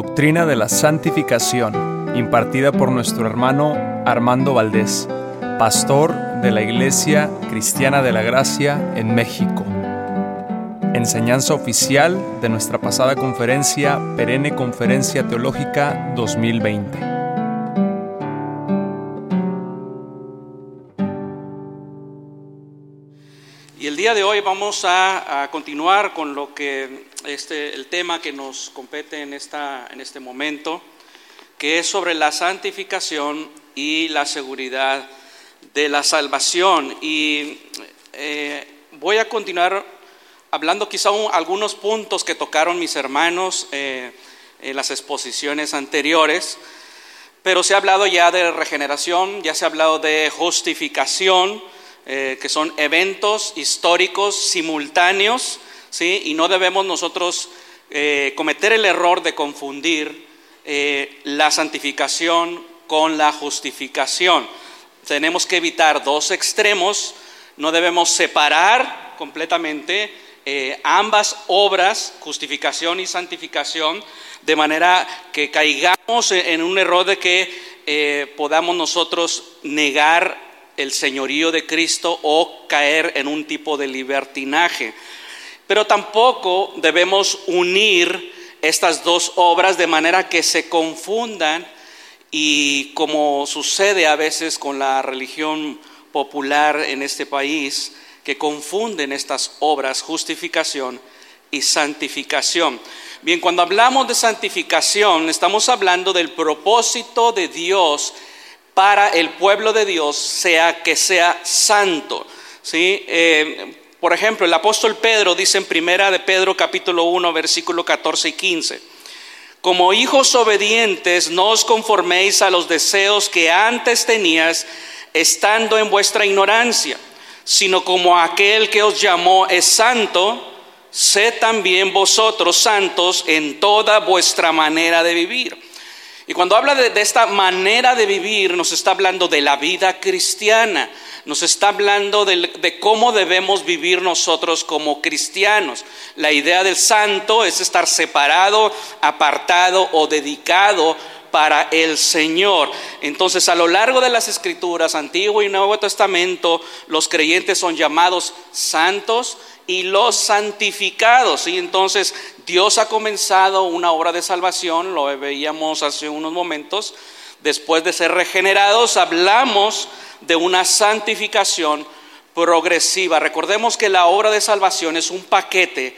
Doctrina de la Santificación, impartida por nuestro hermano Armando Valdés, pastor de la Iglesia Cristiana de la Gracia en México. Enseñanza oficial de nuestra pasada conferencia, Perenne Conferencia Teológica 2020. Y el día de hoy vamos a, a continuar con lo que este, el tema que nos compete en, esta, en este momento, que es sobre la santificación y la seguridad de la salvación. Y eh, voy a continuar hablando quizá un, algunos puntos que tocaron mis hermanos eh, en las exposiciones anteriores, pero se ha hablado ya de regeneración, ya se ha hablado de justificación, eh, que son eventos históricos simultáneos, ¿sí? y no debemos nosotros eh, cometer el error de confundir eh, la santificación con la justificación. Tenemos que evitar dos extremos, no debemos separar completamente ambas obras, justificación y santificación, de manera que caigamos en un error de que podamos nosotros negar el señorío de Cristo o caer en un tipo de libertinaje. Pero tampoco debemos unir estas dos obras de manera que se confundan y como sucede a veces con la religión popular en este país, que confunden estas obras, justificación y santificación. Bien, cuando hablamos de santificación, estamos hablando del propósito de Dios para el pueblo de Dios sea que sea santo. ¿sí? Eh, por ejemplo, el apóstol Pedro dice en primera de Pedro capítulo 1 versículo 14 y 15. Como hijos obedientes, no os conforméis a los deseos que antes tenías estando en vuestra ignorancia, sino como aquel que os llamó es santo, sed también vosotros santos en toda vuestra manera de vivir y cuando habla de, esta manera de vivir, nos está hablando de la vida cristiana, nos está hablando de, cómo debemos vivir nosotros como cristianos. La idea del santo es estar separado, apartado o dedicado para el Señor. Entonces, a lo largo de las escrituras, Antiguo y Nuevo Testamento, los creyentes son llamados santos y los santificados. Y entonces Dios ha comenzado una obra de salvación, lo veíamos hace unos momentos. Después de ser regenerados, hablamos de una santificación progresiva. Recordemos que la obra de salvación es un paquete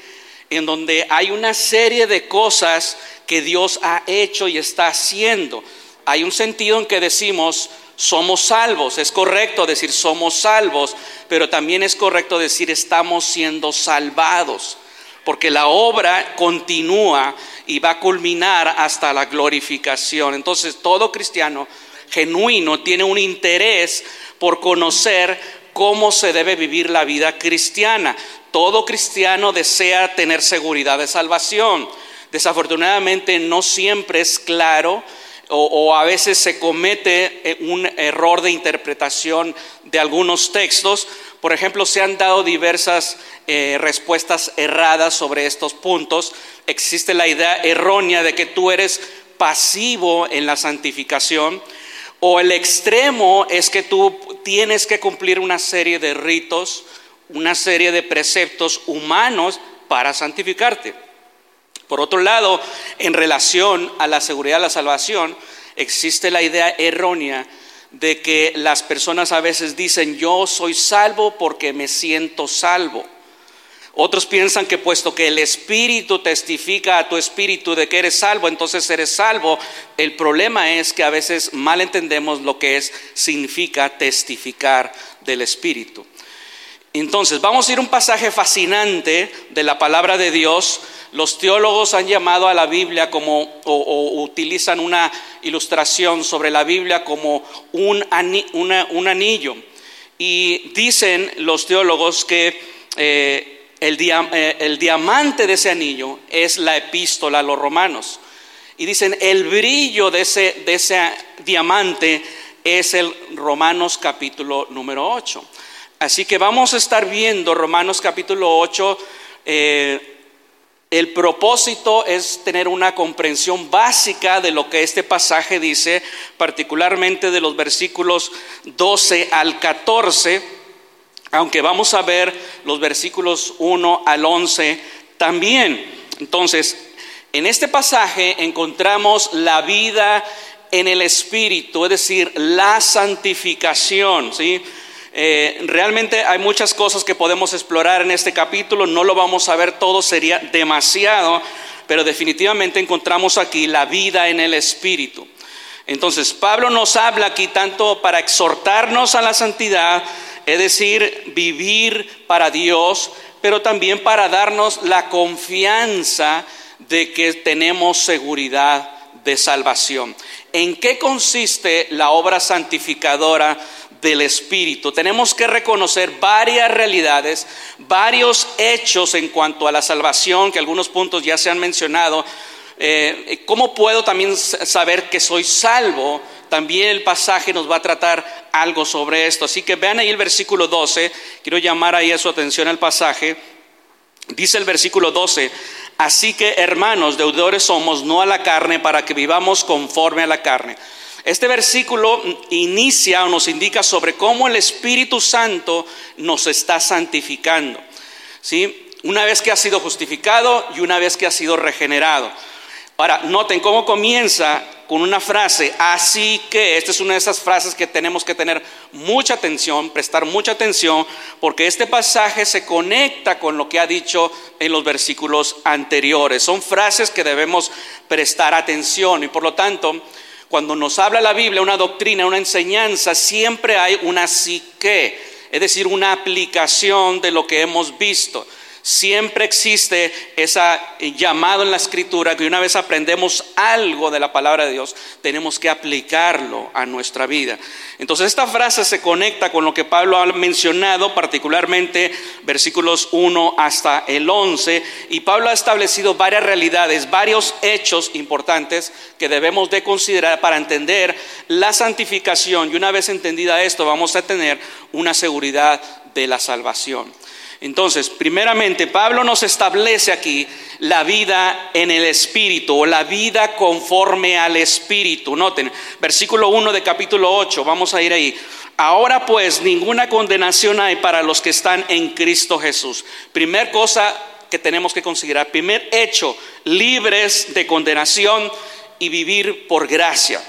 en donde hay una serie de cosas que Dios ha hecho y está haciendo. Hay un sentido en que decimos, somos salvos. Es correcto decir somos salvos, pero también es correcto decir estamos siendo salvados, porque la obra continúa y va a culminar hasta la glorificación. Entonces todo cristiano genuino tiene un interés por conocer cómo se debe vivir la vida cristiana. Todo cristiano desea tener seguridad de salvación. Desafortunadamente no siempre es claro o, a veces se comete eh, un error de interpretación de algunos textos. Por ejemplo, se han dado diversas eh, respuestas erradas sobre estos puntos. Existe la idea errónea de que tú eres pasivo en la santificación o el extremo es que tú tienes que cumplir una serie de ritos, una serie de preceptos humanos para santificarte. Por otro lado, en relación a la seguridad de la salvación, existe la idea errónea de que las personas a veces dicen, yo soy salvo porque me siento salvo. Otros piensan que puesto que el Espíritu testifica a tu Espíritu de que eres salvo, entonces eres salvo. El problema es que a veces mal entendemos lo que es, significa testificar del Espíritu. Entonces, vamos a ir a un pasaje fascinante de la palabra de Dios los teólogos han llamado a la Biblia como, o, utilizan una ilustración sobre la Biblia como un, anillo. Y dicen los teólogos que eh, eh, el, diamante de ese anillo es la epístola a los romanos. Y dicen, el brillo de ese, de ese diamante es el Romanos capítulo número 8. Así que vamos a estar viendo Romanos capítulo 8 El propósito es tener una comprensión básica de lo que este pasaje dice, particularmente de los versículos 12 al 14, aunque vamos a ver los versículos 1 al 11 también. Entonces, en este pasaje encontramos la vida en el Espíritu, es decir, la santificación, ¿sí? Eh, realmente hay muchas cosas que podemos explorar en este capítulo, no lo vamos a ver todo, sería demasiado, pero definitivamente encontramos aquí la vida en el Espíritu. Entonces, Pablo nos habla aquí tanto para exhortarnos a la santidad, es decir, vivir para Dios, pero también para darnos la confianza de que tenemos seguridad de salvación. ¿En qué consiste la obra santificadora del Espíritu. Tenemos que reconocer varias realidades, varios hechos en cuanto a la salvación, que algunos puntos ya se han mencionado. Eh, ¿Cómo puedo también saber que soy salvo? También el pasaje nos va a tratar algo sobre esto. Así que vean ahí el versículo 12. Quiero llamar ahí a su atención al pasaje. Dice el versículo 12, así que hermanos, deudores somos, no a la carne, para que vivamos conforme a la carne. Este versículo inicia o nos indica sobre cómo el Espíritu Santo nos está santificando. ¿sí? Una vez que ha sido justificado y una vez que ha sido regenerado. Ahora, noten cómo comienza con una frase, así que, esta es una de esas frases que tenemos que tener mucha atención, prestar mucha atención, porque este pasaje se conecta con lo que ha dicho en los versículos anteriores. Son frases que debemos prestar atención y por lo tanto cuando nos habla la Biblia, una doctrina, una enseñanza, siempre hay una psique, es decir, una aplicación de lo que hemos visto. Siempre existe ese llamado en la escritura que una vez aprendemos algo de la palabra de Dios, tenemos que aplicarlo a nuestra vida. Entonces esta frase se conecta con lo que Pablo ha mencionado, particularmente versículos 1 hasta el 11, y Pablo ha establecido varias realidades, varios hechos importantes que debemos de considerar para entender la santificación y una vez entendida esto vamos a tener una seguridad de la salvación. Entonces, primeramente, Pablo nos establece aquí la vida en el Espíritu o la vida conforme al Espíritu. Noten, versículo 1 de capítulo 8, vamos a ir ahí. Ahora pues ninguna condenación hay para los que están en Cristo Jesús. Primer cosa que tenemos que considerar, primer hecho, libres de condenación y vivir por gracia.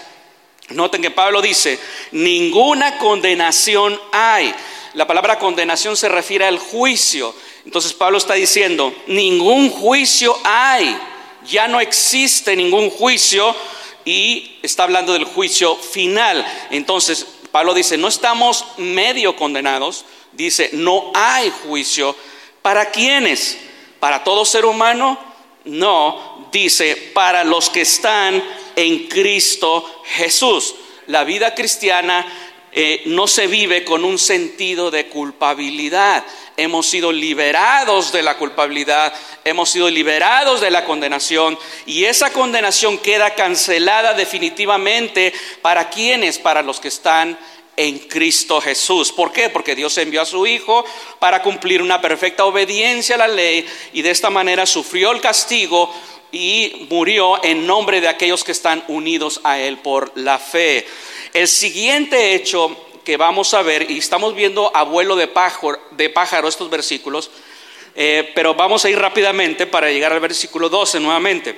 Noten que Pablo dice, ninguna condenación hay la palabra condenación se refiere al juicio. Entonces Pablo está diciendo, ningún juicio hay, ya no existe ningún juicio y está hablando del juicio final. Entonces Pablo dice, no estamos medio condenados, dice, no hay juicio. ¿Para quiénes? ¿Para todo ser humano? No, dice, para los que están en Cristo Jesús. La vida cristiana eh, no se vive con un sentido de culpabilidad. Hemos sido liberados de la culpabilidad, hemos sido liberados de la condenación y esa condenación queda cancelada definitivamente para quienes, para los que están en Cristo Jesús. ¿Por qué? Porque Dios envió a su Hijo para cumplir una perfecta obediencia a la ley y de esta manera sufrió el castigo y murió en nombre de aquellos que están unidos a Él por la fe. El siguiente hecho que vamos a ver, y estamos viendo abuelo de pájaro, de pájaro estos versículos, eh, pero vamos a ir rápidamente para llegar al versículo 12 nuevamente.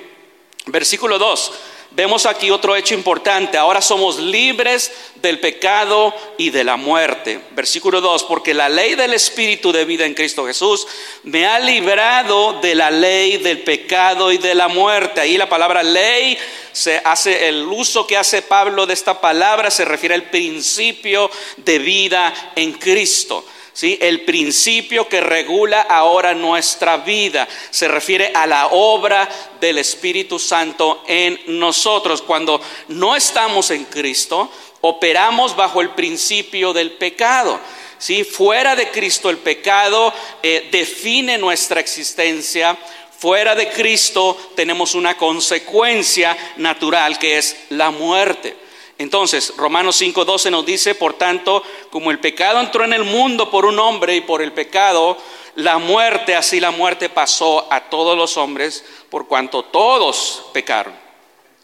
Versículo 2. Vemos aquí otro hecho importante. Ahora somos libres del pecado y de la muerte. Versículo 2. Porque la ley del Espíritu de vida en Cristo Jesús me ha librado de la ley del pecado y de la muerte. Ahí la palabra ley se hace, el uso que hace Pablo de esta palabra se refiere al principio de vida en Cristo. ¿Sí? El principio que regula ahora nuestra vida se refiere a la obra del Espíritu Santo en nosotros. Cuando no estamos en Cristo, operamos bajo el principio del pecado. ¿sí? Fuera de Cristo el pecado eh, define nuestra existencia. Fuera de Cristo tenemos una consecuencia natural que es la muerte. Entonces, Romanos 5:12 nos dice, por tanto, como el pecado entró en el mundo por un hombre y por el pecado la muerte, así la muerte pasó a todos los hombres por cuanto todos pecaron.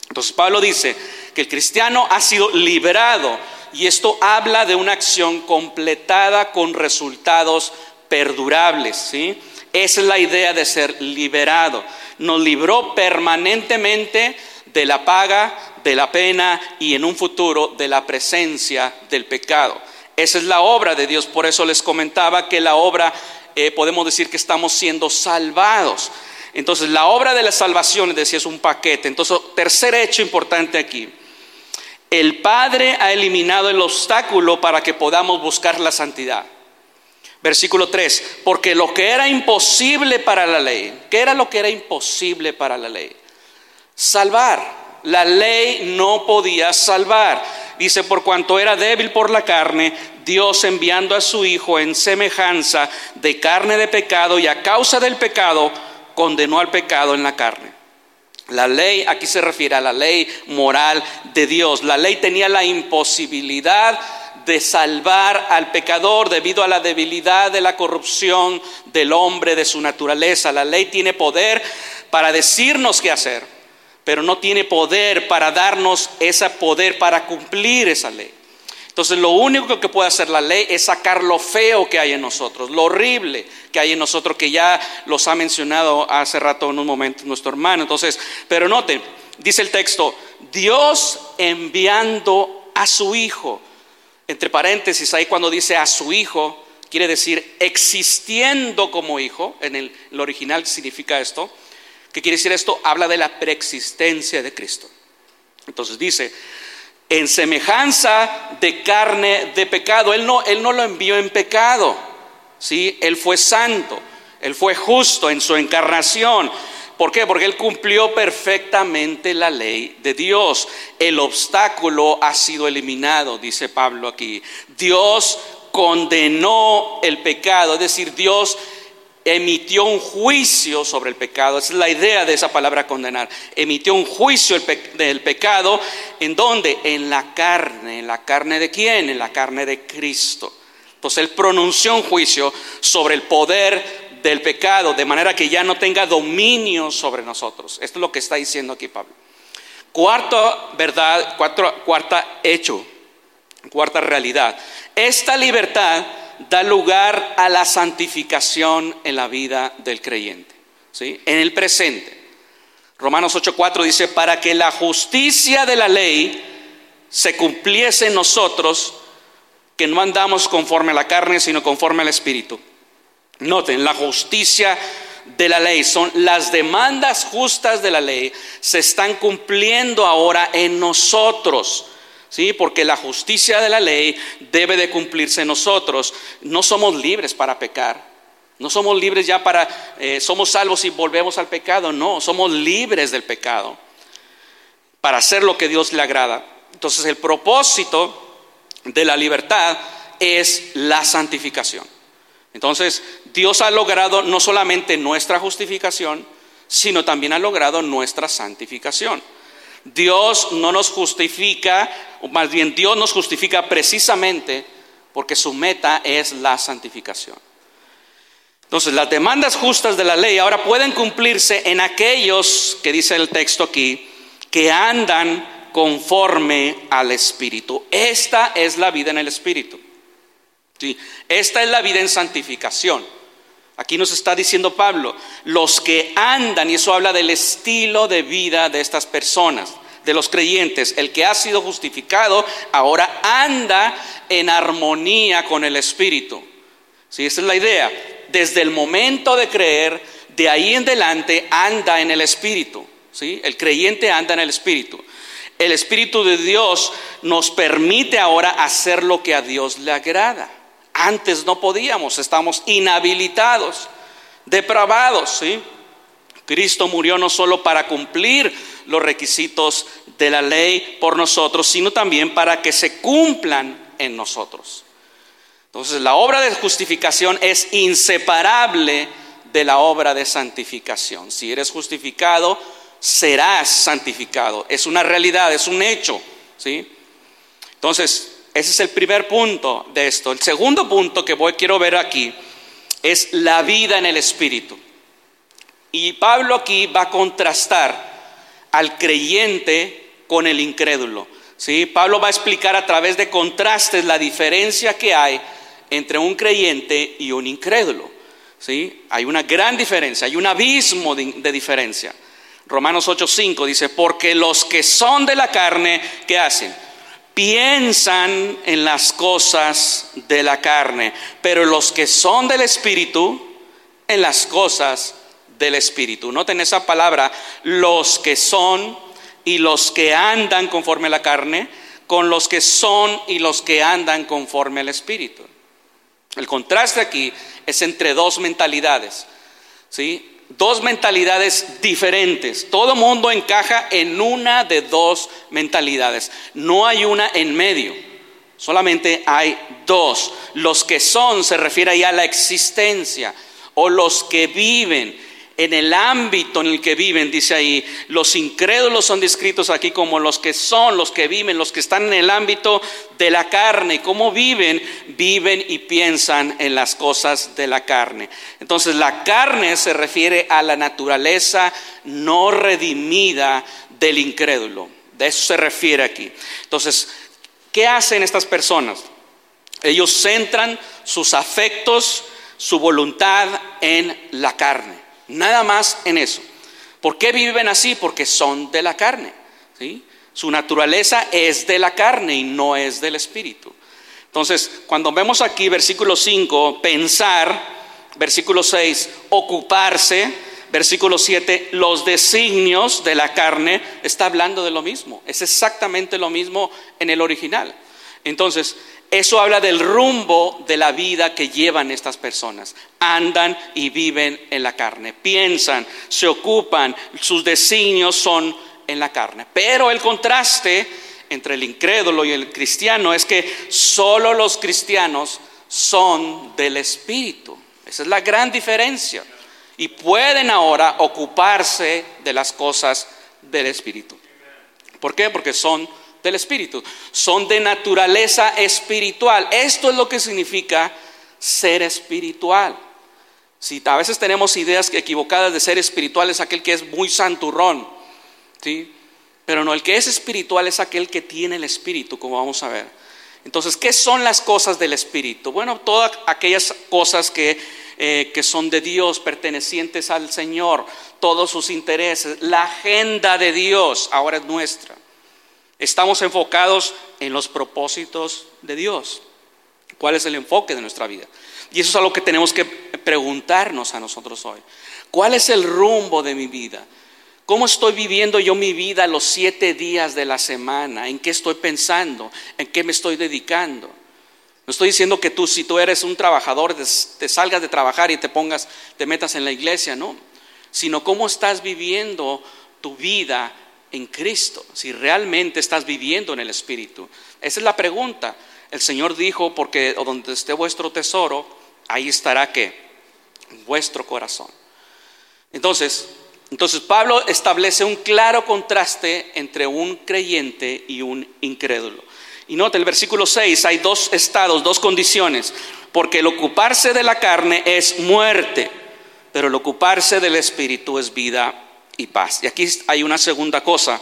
Entonces Pablo dice que el cristiano ha sido liberado y esto habla de una acción completada con resultados perdurables, ¿sí? Esa es la idea de ser liberado. Nos libró permanentemente de la paga, de la pena y en un futuro de la presencia del pecado. Esa es la obra de Dios. Por eso les comentaba que la obra, eh, podemos decir que estamos siendo salvados. Entonces, la obra de la salvación, decía, es un paquete. Entonces, tercer hecho importante aquí. El Padre ha eliminado el obstáculo para que podamos buscar la santidad. Versículo 3, porque lo que era imposible para la ley, ¿qué era lo que era imposible para la ley? Salvar. La ley no podía salvar. Dice, por cuanto era débil por la carne, Dios enviando a su Hijo en semejanza de carne de pecado y a causa del pecado, condenó al pecado en la carne. La ley, aquí se refiere a la ley moral de Dios. La ley tenía la imposibilidad de salvar al pecador debido a la debilidad de la corrupción del hombre, de su naturaleza. La ley tiene poder para decirnos qué hacer, pero no tiene poder para darnos ese poder para cumplir esa ley. Entonces lo único que puede hacer la ley es sacar lo feo que hay en nosotros, lo horrible que hay en nosotros, que ya los ha mencionado hace rato en un momento nuestro hermano. Entonces, pero note, dice el texto, Dios enviando a su Hijo entre paréntesis, ahí cuando dice a su hijo, quiere decir existiendo como hijo, en el, original significa esto. ¿Qué quiere decir esto? Habla de la preexistencia de Cristo. Entonces dice, en semejanza de carne de pecado, él no, él no lo envió en pecado, ¿sí? Él fue santo, él fue justo en su encarnación, ¿Por qué? Porque Él cumplió perfectamente la ley de Dios. El obstáculo ha sido eliminado, dice Pablo aquí. Dios condenó el pecado, es decir, Dios emitió un juicio sobre el pecado. Esa es la idea de esa palabra condenar. Emitió un juicio del pecado. ¿En dónde? En la carne. ¿En la carne de quién? En la carne de Cristo. Entonces Él pronunció un juicio sobre el poder del pecado, de manera que ya no tenga dominio sobre nosotros. Esto es lo que está diciendo aquí Pablo. Cuarta verdad, cuarta hecho, cuarta realidad. Esta libertad da lugar a la santificación en la vida del creyente, ¿sí? en el presente. Romanos 8:4 dice, para que la justicia de la ley se cumpliese en nosotros, que no andamos conforme a la carne, sino conforme al Espíritu. Noten, la justicia de la ley, son las demandas justas de la ley, se están cumpliendo ahora en nosotros. ¿Sí? Porque la justicia de la ley debe de cumplirse en nosotros. No somos libres para pecar. No somos libres ya para, eh, somos salvos y volvemos al pecado. No, somos libres del pecado para hacer lo que Dios le agrada. Entonces el propósito de la libertad es la santificación. Entonces, Dios ha logrado no solamente nuestra justificación, sino también ha logrado nuestra santificación. Dios no nos justifica, más bien Dios nos justifica precisamente porque su meta es la santificación. Entonces, las demandas justas de la ley ahora pueden cumplirse en aquellos, que dice el texto aquí, que andan conforme al Espíritu. Esta es la vida en el Espíritu. Esta es la vida en santificación. Aquí nos está diciendo Pablo, los que andan, y eso habla del estilo de vida de estas personas, de los creyentes, el que ha sido justificado ahora anda en armonía con el Espíritu. ¿Sí? Esa es la idea. Desde el momento de creer, de ahí en adelante anda en el Espíritu. ¿Sí? El creyente anda en el Espíritu. El Espíritu de Dios nos permite ahora hacer lo que a Dios le agrada. Antes no podíamos, estamos inhabilitados, depravados, ¿sí? Cristo murió no solo para cumplir los requisitos de la ley por nosotros, sino también para que se cumplan en nosotros. Entonces, la obra de justificación es inseparable de la obra de santificación. Si eres justificado, serás santificado. Es una realidad, es un hecho, ¿sí? Entonces, ese es el primer punto de esto. El segundo punto que voy, quiero ver aquí es la vida en el Espíritu. Y Pablo aquí va a contrastar al creyente con el incrédulo. ¿sí? Pablo va a explicar a través de contrastes la diferencia que hay entre un creyente y un incrédulo. ¿sí? Hay una gran diferencia, hay un abismo de, diferencia. Romanos 8:5 dice, porque los que son de la carne, ¿qué hacen? Piensan en las cosas de la carne, pero los que son del Espíritu, en las cosas del Espíritu. Noten esa palabra, los que son y los que andan conforme a la carne, con los que son y los que andan conforme al Espíritu. El contraste aquí es entre dos mentalidades, ¿sí? Dos mentalidades diferentes. Todo mundo encaja en una de dos mentalidades. No hay una en medio. Solamente hay dos. Los que son se refiere ahí a la existencia o los que viven en el ámbito en el que viven, dice ahí, los incrédulos son descritos aquí como los que son, los que viven, los que están en el ámbito de la carne. ¿Cómo viven? Viven y piensan en las cosas de la carne. Entonces la carne se refiere a la naturaleza no redimida del incrédulo. De eso se refiere aquí. Entonces, ¿qué hacen estas personas? Ellos centran sus afectos, su voluntad en la carne. Nada más en eso. ¿Por qué viven así? Porque son de la carne. ¿sí? Su naturaleza es de la carne y no es del espíritu. Entonces, cuando vemos aquí versículo 5, pensar, versículo 6, ocuparse, versículo 7, los designios de la carne, está hablando de lo mismo. Es exactamente lo mismo en el original. Entonces, eso habla del rumbo de la vida que llevan estas personas. Andan y viven en la carne, piensan, se ocupan, sus designios son en la carne. Pero el contraste entre el incrédulo y el cristiano es que solo los cristianos son del Espíritu. Esa es la gran diferencia. Y pueden ahora ocuparse de las cosas del Espíritu. ¿Por qué? Porque son del Espíritu. Son de naturaleza espiritual. Esto es lo que significa ser espiritual. Si a veces tenemos ideas equivocadas de ser espiritual es aquel que es muy santurrón, ¿sí? Pero no, el que es espiritual es aquel que tiene el Espíritu, como vamos a ver. Entonces, ¿qué son las cosas del Espíritu? Bueno, todas aquellas cosas que, eh, que son de Dios, pertenecientes al Señor, todos sus intereses, la agenda de Dios ahora es nuestra. Estamos enfocados en los propósitos de Dios. ¿Cuál es el enfoque de nuestra vida? Y eso es algo que tenemos que preguntarnos a nosotros hoy. ¿Cuál es el rumbo de mi vida? ¿Cómo estoy viviendo yo mi vida los siete días de la semana? ¿En qué estoy pensando? ¿En qué me estoy dedicando? No estoy diciendo que tú, si tú eres un trabajador, te salgas de trabajar y te pongas, te metas en la iglesia, no. Sino cómo estás viviendo tu vida en Cristo, si realmente estás viviendo en el Espíritu. Esa es la pregunta. El Señor dijo, porque donde esté vuestro tesoro, ahí estará que vuestro corazón. Entonces, entonces Pablo establece un claro contraste entre un creyente y un incrédulo. Y nota el versículo 6, hay dos estados, dos condiciones, porque el ocuparse de la carne es muerte, pero el ocuparse del espíritu es vida y paz. Y aquí hay una segunda cosa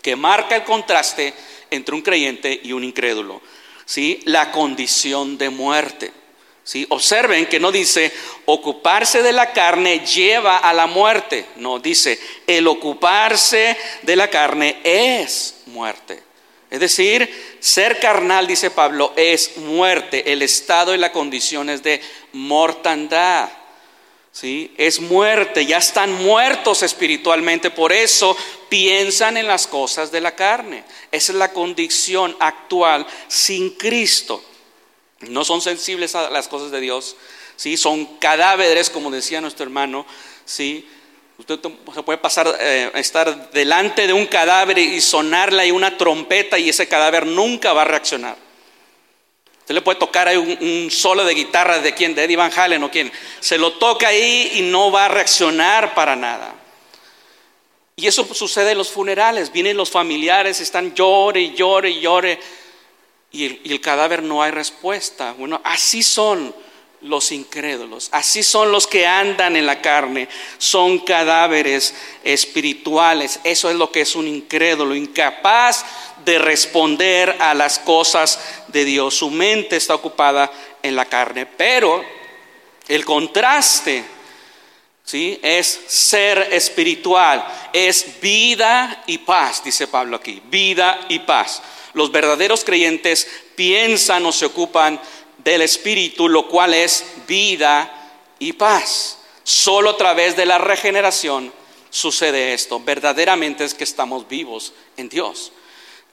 que marca el contraste entre un creyente y un incrédulo. ¿sí? La condición de muerte. ¿sí? Observen que no dice ocuparse de la carne lleva a la muerte. No, dice el ocuparse de la carne es muerte. Es decir, ser carnal, dice Pablo, es muerte. El estado y la condición es de mortandad. ¿Sí? Es muerte, ya están muertos espiritualmente, por eso piensan en las cosas de la carne. Esa es la condición actual sin Cristo. No son sensibles a las cosas de Dios, ¿sí? Son cadáveres, como decía nuestro hermano, ¿sí? Usted se puede pasar eh, estar delante de un cadáver y sonarle una trompeta y ese cadáver nunca va a reaccionar. Le puede tocar ahí un, solo de guitarra de quién, de Eddie Van Halen o quién. Se lo toca ahí y no va a reaccionar para nada. Y eso sucede en los funerales. Vienen los familiares, están llore llore llore. Y el, y el cadáver no hay respuesta. Bueno, así son los incrédulos. Así son los que andan en la carne. Son cadáveres espirituales. Eso es lo que es un incrédulo, incapaz de responder a las cosas de Dios. Su mente está ocupada en la carne. Pero el contraste ¿sí? es ser espiritual, es vida y paz, dice Pablo aquí, vida y paz. Los verdaderos creyentes piensan o se ocupan del Espíritu, lo cual es vida y paz. Solo a través de la regeneración sucede esto. Verdaderamente es que estamos vivos en Dios.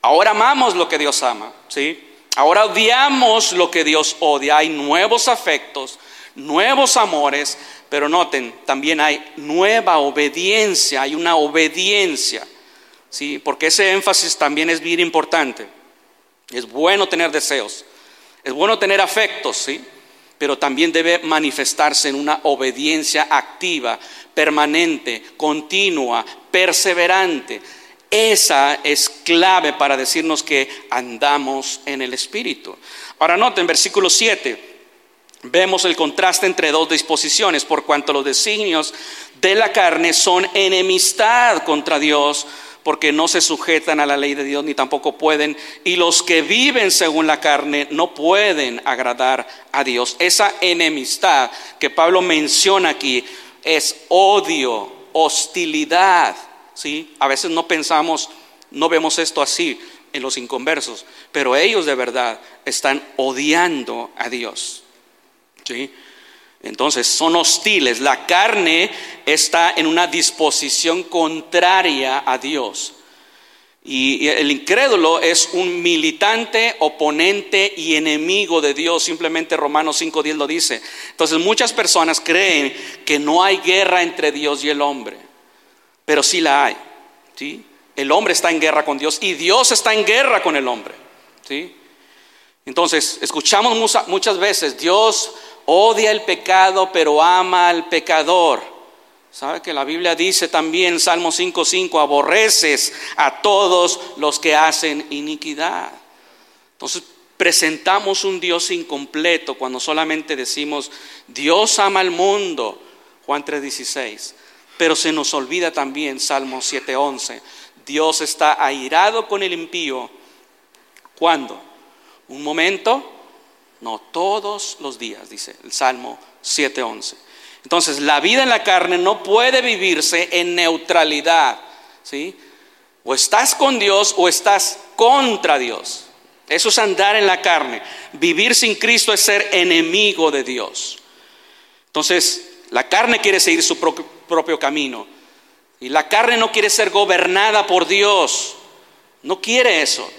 Ahora amamos lo que Dios ama, ¿sí? Ahora odiamos lo que Dios odia. Hay nuevos afectos, nuevos amores, pero noten, también hay nueva obediencia, hay una obediencia, ¿sí? Porque ese énfasis también es bien importante. Es bueno tener deseos, es bueno tener afectos, ¿sí? Pero también debe manifestarse en una obediencia activa, permanente, continua, perseverante. Esa es clave para decirnos que andamos en el Espíritu. Ahora noten, versículo 7, vemos el contraste entre dos disposiciones, por cuanto los designios de la carne son enemistad contra Dios, porque no se sujetan a la ley de Dios ni tampoco pueden, y los que viven según la carne no pueden agradar a Dios. Esa enemistad que Pablo menciona aquí es odio, hostilidad, ¿sí? A veces no pensamos, no vemos esto así en los inconversos, pero ellos de verdad están odiando a Dios. ¿Sí? Entonces son hostiles. La carne está en una disposición contraria a Dios. Y el incrédulo es un militante, oponente y enemigo de Dios. Simplemente Romanos 5.10 lo dice. Entonces muchas personas creen que no hay guerra entre Dios y el hombre. Pero sí la hay. ¿sí? El hombre está en guerra con Dios y Dios está en guerra con el hombre. ¿sí? Entonces, escuchamos muchas veces, Dios odia el pecado, pero ama al pecador. ¿Sabe que la Biblia dice también, Salmo 5:5, aborreces a todos los que hacen iniquidad? Entonces, presentamos un Dios incompleto cuando solamente decimos, Dios ama al mundo, Juan 3:16. Pero se nos olvida también, Salmo 7:11, Dios está airado con el impío. ¿Cuándo? Un momento no, todos los días, dice el Salmo 7.11. Entonces, la vida en la carne no puede vivirse en neutralidad. ¿sí? O estás con Dios o estás contra Dios. Eso es andar en la carne. Vivir sin Cristo es ser enemigo de Dios. Entonces, la carne quiere seguir su propio, propio camino. Y la carne no quiere ser gobernada por Dios. No quiere eso.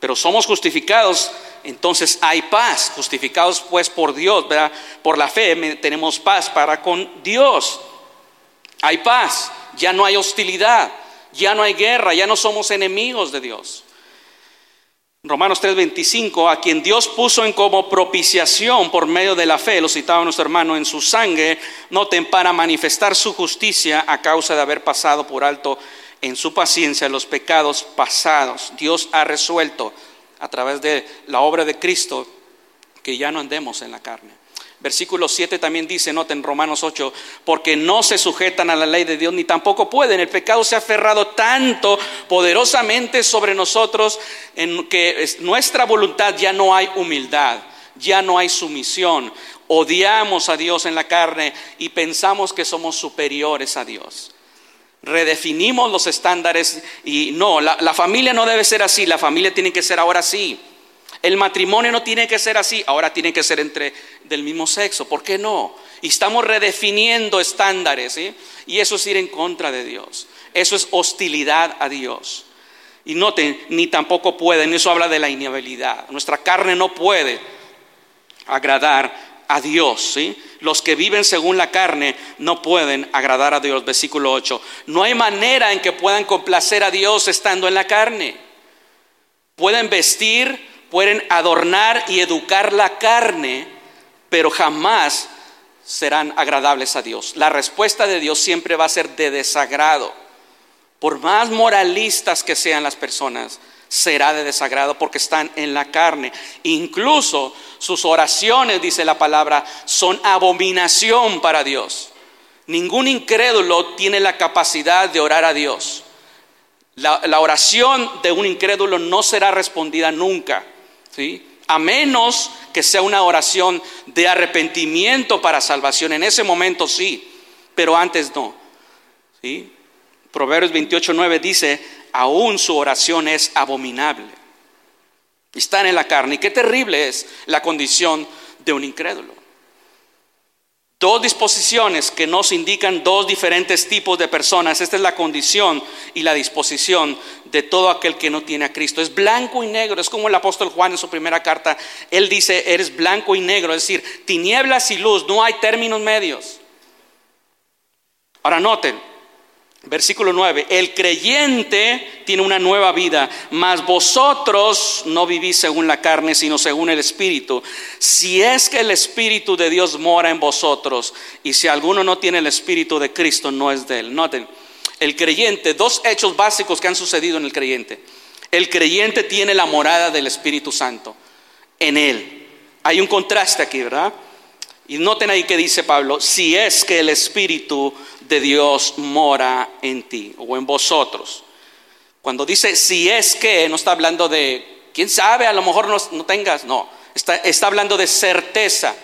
Pero somos justificados entonces hay paz, justificados pues por Dios, ¿verdad? Por la fe tenemos paz para con Dios. Hay paz, ya no hay hostilidad, ya no hay guerra, ya no somos enemigos de Dios. Romanos 3:25, a quien Dios puso en como propiciación por medio de la fe, lo citaba nuestro hermano, en su sangre, noten, para manifestar su justicia a causa de haber pasado por alto en su paciencia los pecados pasados. Dios ha resuelto a través de la obra de Cristo que ya no andemos en la carne. Versículo 7 también dice, noten Romanos 8, porque no se sujetan a la ley de Dios ni tampoco pueden. El pecado se ha aferrado tanto poderosamente sobre nosotros en que nuestra voluntad ya no hay humildad, ya no hay sumisión. Odiamos a Dios en la carne y pensamos que somos superiores a Dios redefinimos los estándares y no, la, familia no debe ser así, la familia tiene que ser ahora sí. El matrimonio no tiene que ser así, ahora tiene que ser entre del mismo sexo. ¿Por qué no? Y estamos redefiniendo estándares, Y eso es ir en contra de Dios. Eso es hostilidad a Dios. Y noten, ni tampoco pueden, eso habla de la inhabilidad. Nuestra carne no puede agradar a Dios, ¿sí? Los que viven según la carne no pueden agradar a Dios, versículo 8. No hay manera en que puedan complacer a Dios estando en la carne. Pueden vestir, pueden adornar y educar la carne, pero jamás serán agradables a Dios. La respuesta de Dios siempre va a ser de desagrado. Por más moralistas que sean las personas, será de desagrado porque están en la carne. Incluso sus oraciones, dice la palabra, son abominación para Dios. Ningún incrédulo tiene la capacidad de orar a Dios. La, oración de un incrédulo no será respondida nunca, ¿sí? A menos que sea una oración de arrepentimiento para salvación. En ese momento sí, pero antes no. ¿sí? Proverbios 28.9 dice, aún su oración es abominable. Están en la carne. Y qué terrible es la condición de un incrédulo. Dos disposiciones que nos indican dos diferentes tipos de personas. Esta es la condición y la disposición de todo aquel que no tiene a Cristo. Es blanco y negro. Es como el apóstol Juan en su primera carta. Él dice, eres blanco y negro. Es decir, tinieblas y luz. No hay términos medios. Ahora noten, Versículo 9, el creyente tiene una nueva vida, mas vosotros no vivís según la carne, sino según el Espíritu. Si es que el Espíritu de Dios mora en vosotros, y si alguno no tiene el Espíritu de Cristo, no es de él. Noten, el creyente, dos hechos básicos que han sucedido en el creyente. El creyente tiene la morada del Espíritu Santo en él. Hay un contraste aquí, ¿verdad? Y noten ahí que dice Pablo, si es que el Espíritu de Dios mora en ti o en vosotros. Cuando dice si es que, no está hablando de, quién sabe, a lo mejor no, tengas, no, está, está hablando de certeza,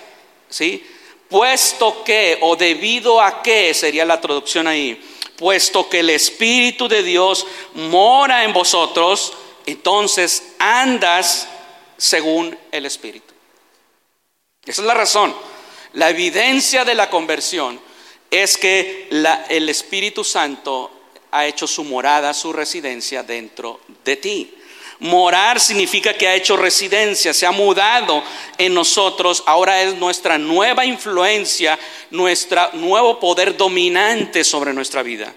¿sí? Puesto que, o debido a que, sería la traducción ahí, puesto que el Espíritu de Dios mora en vosotros, entonces andas según el Espíritu. Esa es la razón. La evidencia de la conversión es que el Espíritu Santo ha hecho su morada, su residencia dentro de ti. Morar significa que ha hecho residencia, se ha mudado en nosotros, ahora es nuestra nueva influencia, nuestro nuevo poder dominante sobre nuestra vida.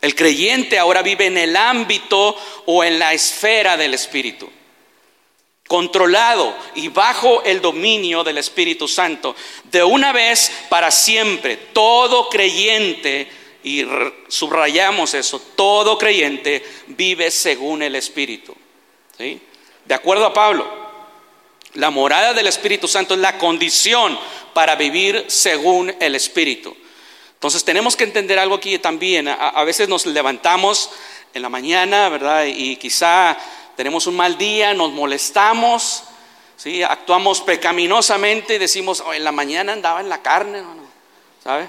El creyente ahora vive en el ámbito o en la esfera del Espíritu controlado y bajo el dominio del Espíritu Santo, de una vez para siempre. Todo creyente, y subrayamos eso, todo creyente vive según el Espíritu. De acuerdo a Pablo, la morada del Espíritu Santo es la condición para vivir según el Espíritu. Entonces tenemos que entender algo aquí también. A, veces nos levantamos en la mañana, ¿verdad? Y quizá tenemos un mal día, nos molestamos, ¿sí? actuamos pecaminosamente y decimos, oh, en la mañana andaba en la carne, ¿sabe?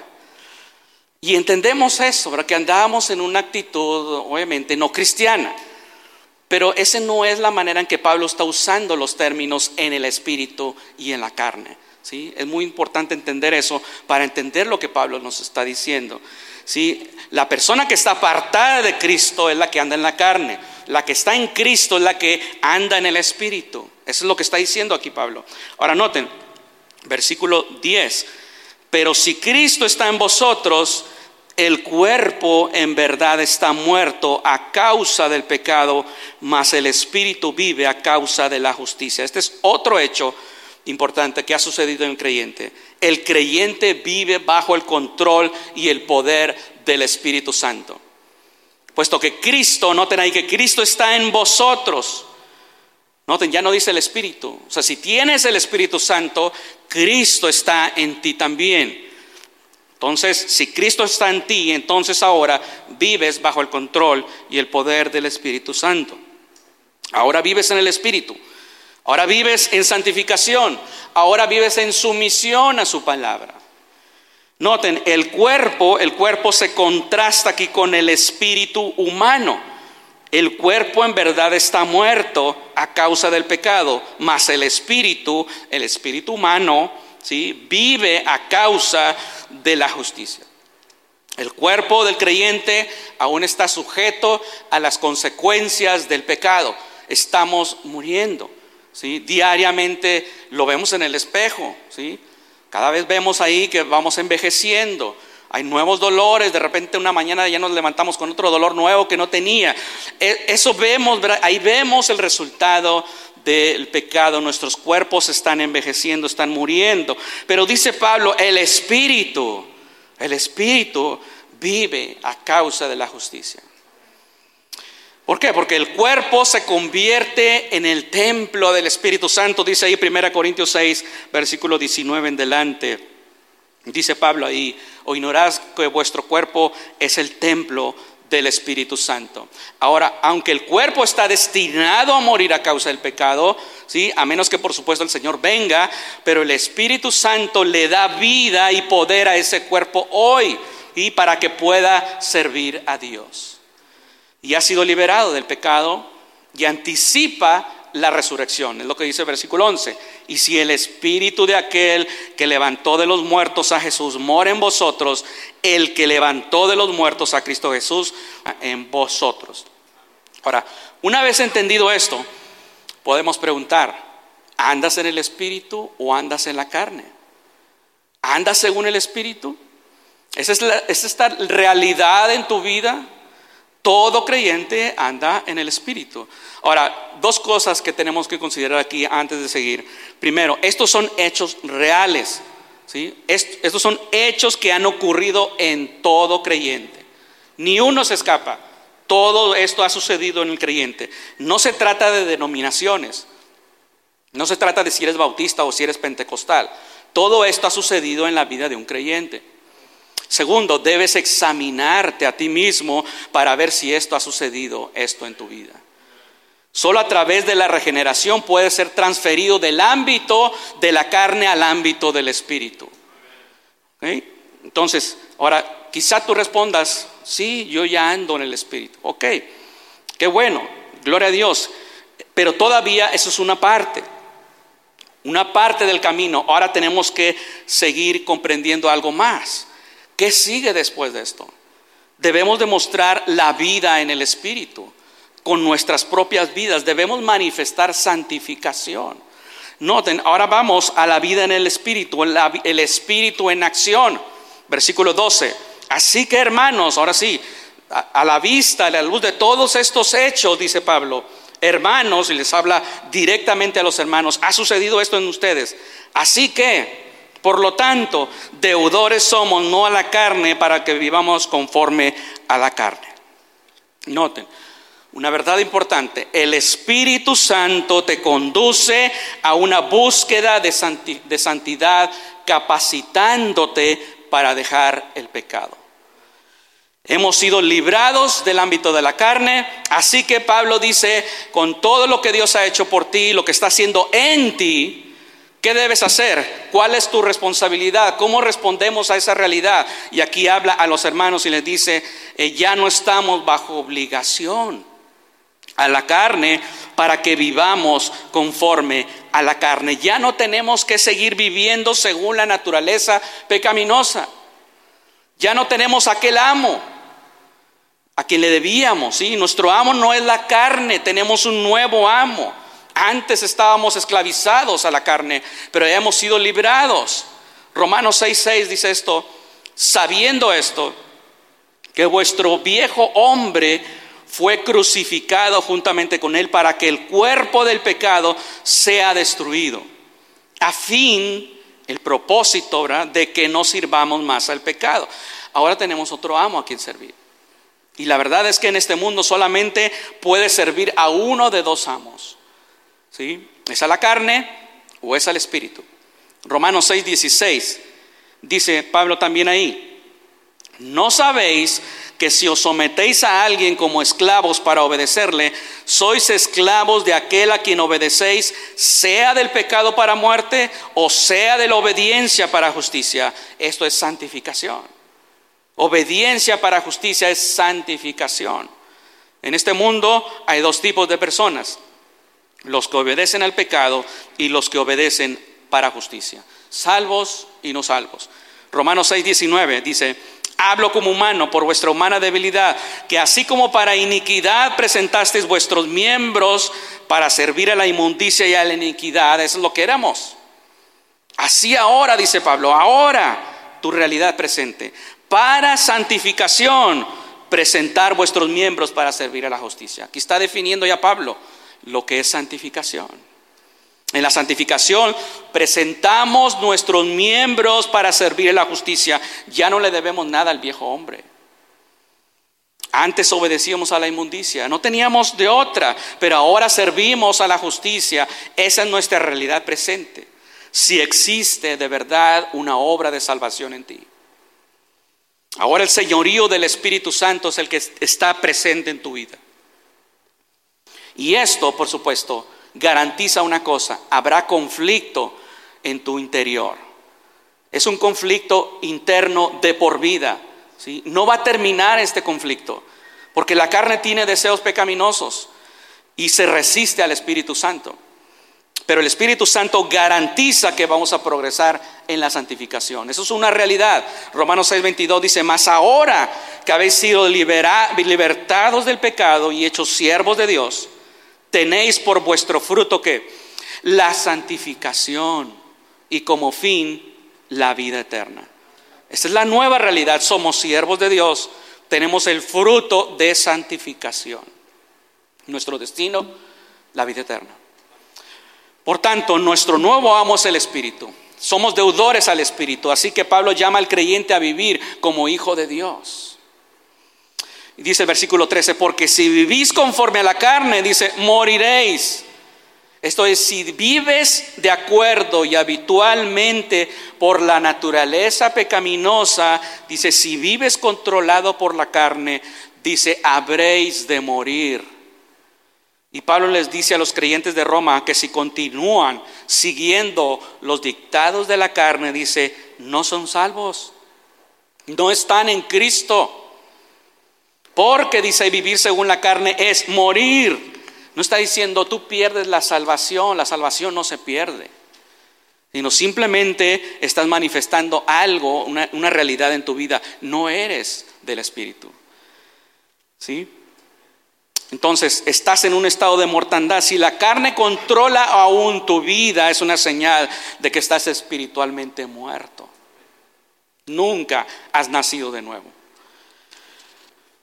Y entendemos eso, que andábamos en una actitud, obviamente, no cristiana. Pero esa no es la manera en que Pablo está usando los términos en el espíritu y en la carne. ¿sí? Es muy importante entender eso para entender lo que Pablo nos está diciendo. ¿sí? La persona que está apartada de Cristo es la que anda en la carne la que está en Cristo es la que anda en el Espíritu. Eso es lo que está diciendo aquí Pablo. Ahora noten, versículo 10. Pero si Cristo está en vosotros, el cuerpo en verdad está muerto a causa del pecado, mas el Espíritu vive a causa de la justicia. Este es otro hecho importante que ha sucedido en el creyente. El creyente vive bajo el control y el poder del Espíritu Santo puesto que Cristo, noten ahí que Cristo está en vosotros. Noten, ya no dice el Espíritu. O sea, si tienes el Espíritu Santo, Cristo está en ti también. Entonces, si Cristo está en ti, entonces ahora vives bajo el control y el poder del Espíritu Santo. Ahora vives en el Espíritu. Ahora vives en santificación. Ahora vives en sumisión a su palabra. Noten, el cuerpo, el cuerpo se contrasta aquí con el espíritu humano. El cuerpo en verdad está muerto a causa del pecado, mas el espíritu, el espíritu humano, ¿sí? vive a causa de la justicia. El cuerpo del creyente aún está sujeto a las consecuencias del pecado. Estamos muriendo. ¿sí? Diariamente lo vemos en el espejo. ¿sí? Cada vez vemos ahí que vamos envejeciendo. Hay nuevos dolores, de repente una mañana ya nos levantamos con otro dolor nuevo que no tenía. E, eso vemos, ahí vemos el resultado del pecado. Nuestros cuerpos están envejeciendo, están muriendo. Pero dice Pablo, el espíritu, el espíritu vive a causa de la justicia. ¿Por qué? Porque el cuerpo se convierte en el templo del Espíritu Santo, dice ahí 1 Corintios 6, versículo 19 en delante. Dice Pablo ahí, o ignorás que vuestro cuerpo es el templo del Espíritu Santo. Ahora, aunque el cuerpo está destinado a morir a causa del pecado, ¿sí? a menos que por supuesto el Señor venga, pero el Espíritu Santo le da vida y poder a ese cuerpo hoy y para que pueda servir a Dios y ha sido liberado del pecado y anticipa la resurrección. Es lo que dice el versículo 11. Y si el espíritu de aquel que levantó de los muertos a Jesús mora en vosotros, el que levantó de los muertos a Cristo Jesús en vosotros. Ahora, una vez entendido esto, podemos preguntar, ¿andas en el espíritu o andas en la carne? ¿Andas según el espíritu? ¿Esa es, ¿Es esta realidad en tu vida? Todo creyente anda en el Espíritu. Ahora, dos cosas que tenemos que considerar aquí antes de seguir. Primero, estos son hechos reales. ¿sí? Estos son hechos que han ocurrido en todo creyente. Ni uno se escapa. Todo esto ha sucedido en el creyente. No se trata de denominaciones. No se trata de si eres bautista o si eres pentecostal. Todo esto ha sucedido en la vida de un creyente. Segundo, debes examinarte a ti mismo para ver si esto ha sucedido, esto en tu vida. Solo a través de la regeneración puede ser transferido del ámbito de la carne al ámbito del espíritu. Entonces, ahora, quizá tú respondas, sí, yo ya ando en el espíritu. Ok, qué bueno, gloria a Dios. Pero todavía eso es una parte, una parte del camino. Ahora tenemos que seguir comprendiendo algo más. ¿Qué sigue después de esto? Debemos demostrar la vida en el Espíritu, con nuestras propias vidas. Debemos manifestar santificación. Noten, ahora vamos a la vida en el Espíritu, el Espíritu en acción. Versículo 12. Así que hermanos, ahora sí, a, la vista, a la luz de todos estos hechos, dice Pablo, hermanos, y les habla directamente a los hermanos, ha sucedido esto en ustedes. Así que, por lo tanto, deudores somos no a la carne para que vivamos conforme a la carne. Noten, una verdad importante, el Espíritu Santo te conduce a una búsqueda de, santidad capacitándote para dejar el pecado. Hemos sido librados del ámbito de la carne, así que Pablo dice, con todo lo que Dios ha hecho por ti, lo que está haciendo en ti, ¿Qué debes hacer? ¿Cuál es tu responsabilidad? ¿Cómo respondemos a esa realidad? Y aquí habla a los hermanos y les dice, eh, ya no estamos bajo obligación a la carne para que vivamos conforme a la carne. Ya no tenemos que seguir viviendo según la naturaleza pecaminosa. Ya no tenemos aquel amo a quien le debíamos. ¿sí? Nuestro amo no es la carne, tenemos un nuevo amo. Antes estábamos esclavizados a la carne, pero hemos sido librados. Romanos 6:6 dice esto, sabiendo esto, que vuestro viejo hombre fue crucificado juntamente con él para que el cuerpo del pecado sea destruido, a fin, el propósito de que no sirvamos más al pecado. Ahora tenemos otro amo a quien servir. Y la verdad es que en este mundo solamente puede servir a uno de dos amos. ¿Sí? ¿Es a la carne o es al espíritu? Romanos 6, 16. Dice Pablo también ahí. ¿No sabéis que si os sometéis a alguien como esclavos para obedecerle, sois esclavos de aquel a quien obedecéis, sea del pecado para muerte o sea de la obediencia para justicia? Esto es santificación. Obediencia para justicia es santificación. En este mundo hay dos tipos de personas los que obedecen al pecado y los que obedecen para justicia, salvos y no salvos. Romanos 6, 19 dice, hablo como humano por vuestra humana debilidad, que así como para iniquidad presentasteis vuestros miembros para servir a la inmundicia y a la iniquidad, eso es lo que éramos. Así ahora, dice Pablo, ahora tu realidad presente, para santificación, presentar vuestros miembros para servir a la justicia. Aquí está definiendo ya Pablo lo que es santificación. En la santificación presentamos nuestros miembros para servir en la justicia. Ya no le debemos nada al viejo hombre. Antes obedecíamos a la inmundicia, no teníamos de otra, pero ahora servimos a la justicia. Esa es nuestra realidad presente. Si existe de verdad una obra de salvación en ti. Ahora el señorío del Espíritu Santo es el que está presente en tu vida. Y esto, por supuesto, garantiza una cosa, habrá conflicto en tu interior. Es un conflicto interno de por vida. ¿sí? No va a terminar este conflicto, porque la carne tiene deseos pecaminosos y se resiste al Espíritu Santo. Pero el Espíritu Santo garantiza que vamos a progresar en la santificación. Eso es una realidad. Romanos 6:22 dice, mas ahora que habéis sido libertados del pecado y hechos siervos de Dios, tenéis por vuestro fruto que la santificación y como fin la vida eterna. Esta es la nueva realidad. Somos siervos de Dios. Tenemos el fruto de santificación. Nuestro destino, la vida eterna. Por tanto, nuestro nuevo amo es el Espíritu. Somos deudores al Espíritu. Así que Pablo llama al creyente a vivir como hijo de Dios. Dice el versículo 13, porque si vivís conforme a la carne, dice, moriréis. Esto es, si vives de acuerdo y habitualmente por la naturaleza pecaminosa, dice, si vives controlado por la carne, dice, habréis de morir. Y Pablo les dice a los creyentes de Roma que si continúan siguiendo los dictados de la carne, dice, no son salvos, no están en Cristo. Porque dice, vivir según la carne es morir. No está diciendo, tú pierdes la salvación, la salvación no se pierde. Sino simplemente estás manifestando algo, una, realidad en tu vida. No eres del Espíritu. ¿Sí? Entonces, estás en un estado de mortandad. Si la carne controla aún tu vida, es una señal de que estás espiritualmente muerto. Nunca has nacido de nuevo.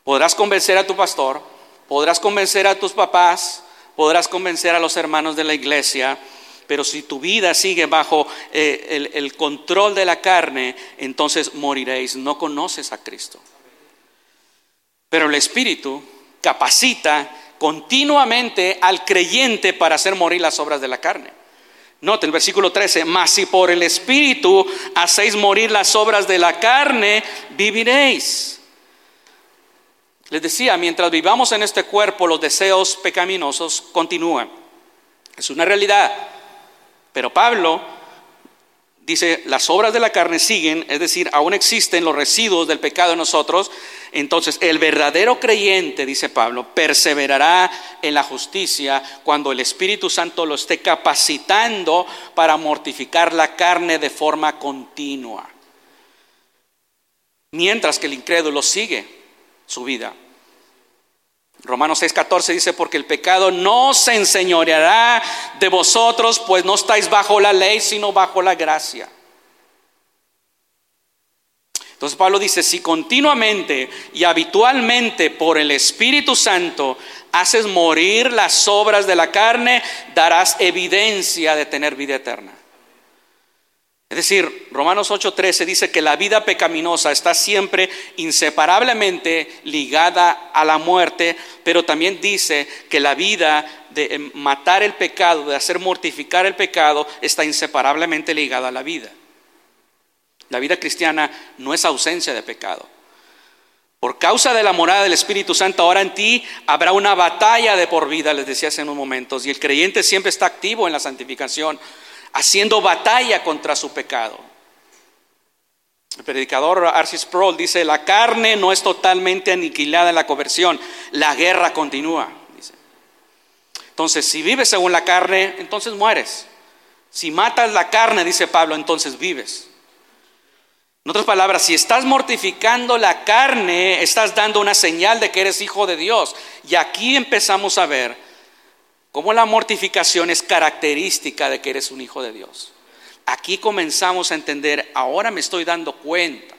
Podrás convencer a tu pastor, podrás convencer a tus papás, podrás convencer a los hermanos de la iglesia, pero si tu vida sigue bajo eh, el, el control de la carne, entonces moriréis. No conoces a Cristo. Pero el Espíritu capacita continuamente al creyente para hacer morir las obras de la carne. Note el versículo 13, mas si por el Espíritu hacéis morir las obras de la carne, viviréis. Les decía, mientras vivamos en este cuerpo, los deseos pecaminosos continúan. Es una realidad. Pero Pablo dice, las obras de la carne siguen, es decir, aún existen los residuos del pecado en nosotros. Entonces, el verdadero creyente, dice Pablo, perseverará en la justicia cuando el Espíritu Santo lo esté capacitando para mortificar la carne de forma continua. Mientras que el incrédulo sigue su vida. Romanos 6:14 dice, porque el pecado no se enseñoreará de vosotros, pues no estáis bajo la ley, sino bajo la gracia. Entonces Pablo dice, si continuamente y habitualmente por el Espíritu Santo haces morir las obras de la carne, darás evidencia de tener vida eterna. Es decir, Romanos 8:13 dice que la vida pecaminosa está siempre inseparablemente ligada a la muerte, pero también dice que la vida de matar el pecado, de hacer mortificar el pecado, está inseparablemente ligada a la vida. La vida cristiana no es ausencia de pecado. Por causa de la morada del Espíritu Santo, ahora en ti habrá una batalla de por vida, les decía hace unos momentos, y el creyente siempre está activo en la santificación haciendo batalla contra su pecado. El predicador Arcis Sproul dice, la carne no es totalmente aniquilada en la conversión, la guerra continúa. Entonces, si vives según la carne, entonces mueres. Si matas la carne, dice Pablo, entonces vives. En otras palabras, si estás mortificando la carne, estás dando una señal de que eres hijo de Dios. Y aquí empezamos a ver cómo la mortificación es característica de que eres un hijo de Dios. Aquí comenzamos a entender, ahora me estoy dando cuenta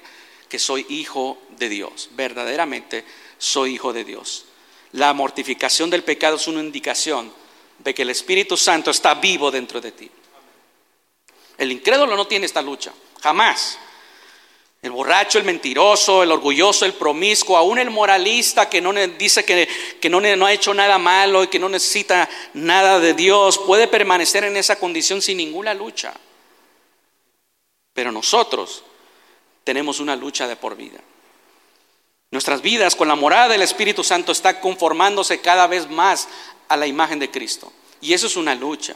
que soy hijo de Dios, verdaderamente soy hijo de Dios. La mortificación del pecado es una indicación de que el Espíritu Santo está vivo dentro de ti. El incrédulo no tiene esta lucha, jamás. El borracho, el mentiroso, el orgulloso, el promiscuo, aún el moralista que no dice que, no, no ha hecho nada malo y que no necesita nada de Dios, puede permanecer en esa condición sin ninguna lucha. Pero nosotros tenemos una lucha de por vida. Nuestras vidas con la morada del Espíritu Santo está conformándose cada vez más a la imagen de Cristo. Y eso es una lucha.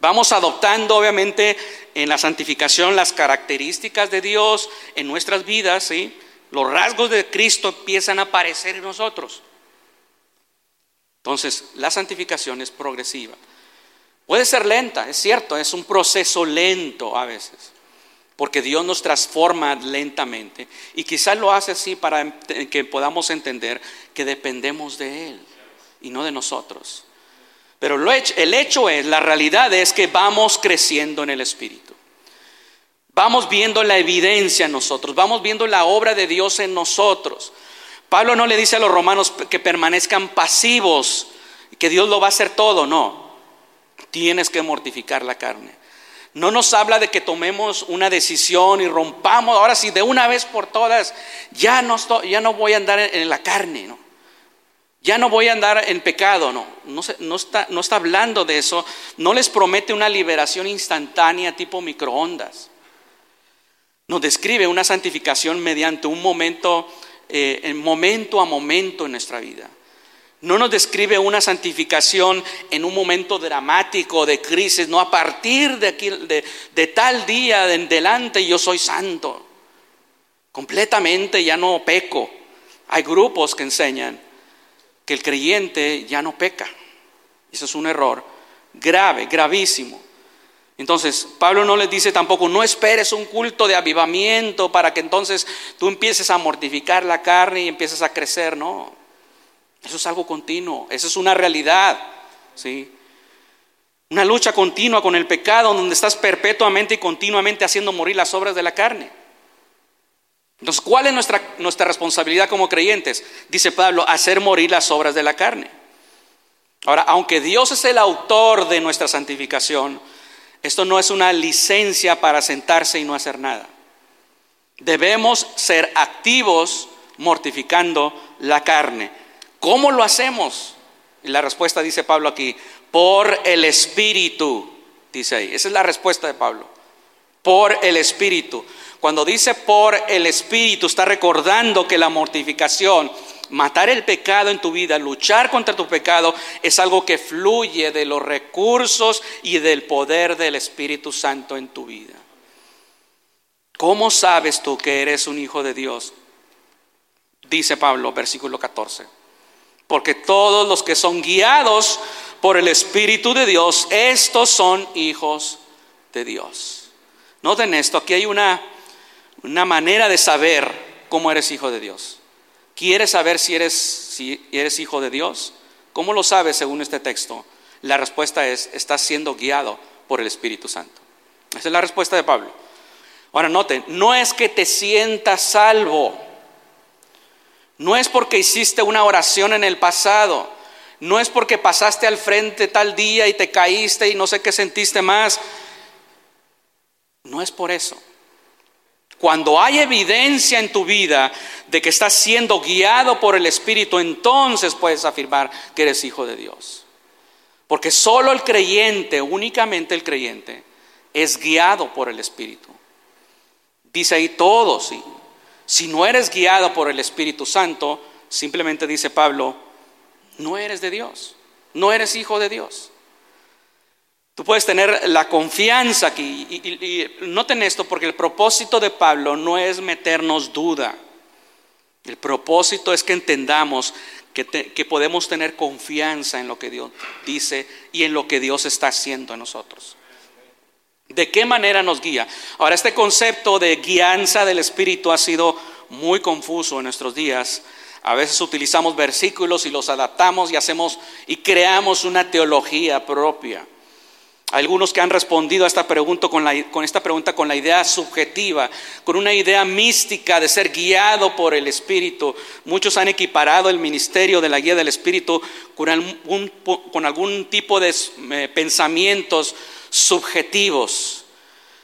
Vamos adoptando, obviamente, en la santificación las características de Dios en nuestras vidas, ¿sí? Los rasgos de Cristo empiezan a aparecer en nosotros. Entonces, la santificación es progresiva. Puede ser lenta, es cierto, es un proceso lento a veces, porque Dios nos transforma lentamente y quizás lo hace así para que podamos entender que dependemos de Él y no de nosotros. Pero el hecho es, la realidad es que vamos creciendo en el Espíritu. Vamos viendo la evidencia en nosotros, vamos viendo la obra de Dios en nosotros. Pablo no le dice a los romanos que permanezcan pasivos, que Dios lo va a hacer todo, no. Tienes que mortificar la carne. No nos habla de que tomemos una decisión y rompamos, ahora sí, de una vez por todas, ya no, ya no voy a andar en la carne, no. Ya no voy a andar en pecado, no, no, está, no está hablando de eso. No les promete una liberación instantánea tipo microondas. Nos describe una santificación mediante un momento, eh, momento a momento en nuestra vida. No nos describe una santificación en un momento dramático de crisis, no a partir de, aquí, de, de tal día en delante yo soy santo. Completamente ya no peco. Hay grupos que enseñan que el creyente ya no peca. Eso es un error grave, gravísimo. Entonces, Pablo no les dice tampoco, no esperes un culto de avivamiento para que entonces tú empieces a mortificar la carne y empieces a crecer. No, eso es algo continuo, eso es una realidad. ¿sí? Una lucha continua con el pecado donde estás perpetuamente y continuamente haciendo morir las obras de la carne. Entonces, ¿cuál es nuestra, nuestra responsabilidad como creyentes? Dice Pablo, hacer morir las obras de la carne. Ahora, aunque Dios es el autor de nuestra santificación, esto no es una licencia para sentarse y no hacer nada. Debemos ser activos mortificando la carne. ¿Cómo lo hacemos? Y la respuesta dice Pablo aquí, por el Espíritu, dice ahí. Esa es la respuesta de Pablo. Por el Espíritu. Cuando dice por el Espíritu, está recordando que la mortificación, matar el pecado en tu vida, luchar contra tu pecado, es algo que fluye de los recursos y del poder del Espíritu Santo en tu vida. ¿Cómo sabes tú que eres un hijo de Dios? Dice Pablo, versículo 14. Porque todos los que son guiados por el Espíritu de Dios, estos son hijos de Dios. Noten esto, aquí hay una una manera de saber cómo eres hijo de Dios. ¿Quieres saber si eres, si eres hijo de Dios? ¿Cómo lo sabes según este texto? La respuesta es, estás siendo guiado por el Espíritu Santo. Esa es la respuesta de Pablo. Ahora noten, no es que te sientas salvo, no es porque hiciste una oración en el pasado, no es porque pasaste al frente tal día y te caíste y no sé qué sentiste más, no es por eso. Cuando hay evidencia en tu vida de que estás siendo guiado por el Espíritu, entonces puedes afirmar que eres hijo de Dios. Porque solo el creyente, únicamente el creyente, es guiado por el Espíritu. Dice ahí todos. Si no eres guiado por el Espíritu Santo, simplemente dice Pablo, no eres de Dios, no eres hijo de Dios. Tú puedes tener la confianza aquí. Y, noten esto, porque el propósito de Pablo no es meternos duda. El propósito es que entendamos que, que, podemos tener confianza en lo que Dios dice y en lo que Dios está haciendo en nosotros. ¿De qué manera nos guía? Ahora, este concepto de guianza del Espíritu ha sido muy confuso en nuestros días. A veces utilizamos versículos y los adaptamos y hacemos y creamos una teología propia algunos que han respondido a esta pregunta con, esta pregunta con la idea subjetiva, con una idea mística de ser guiado por el Espíritu. Muchos han equiparado el ministerio de la guía del Espíritu con algún, con algún tipo de eh, pensamientos subjetivos.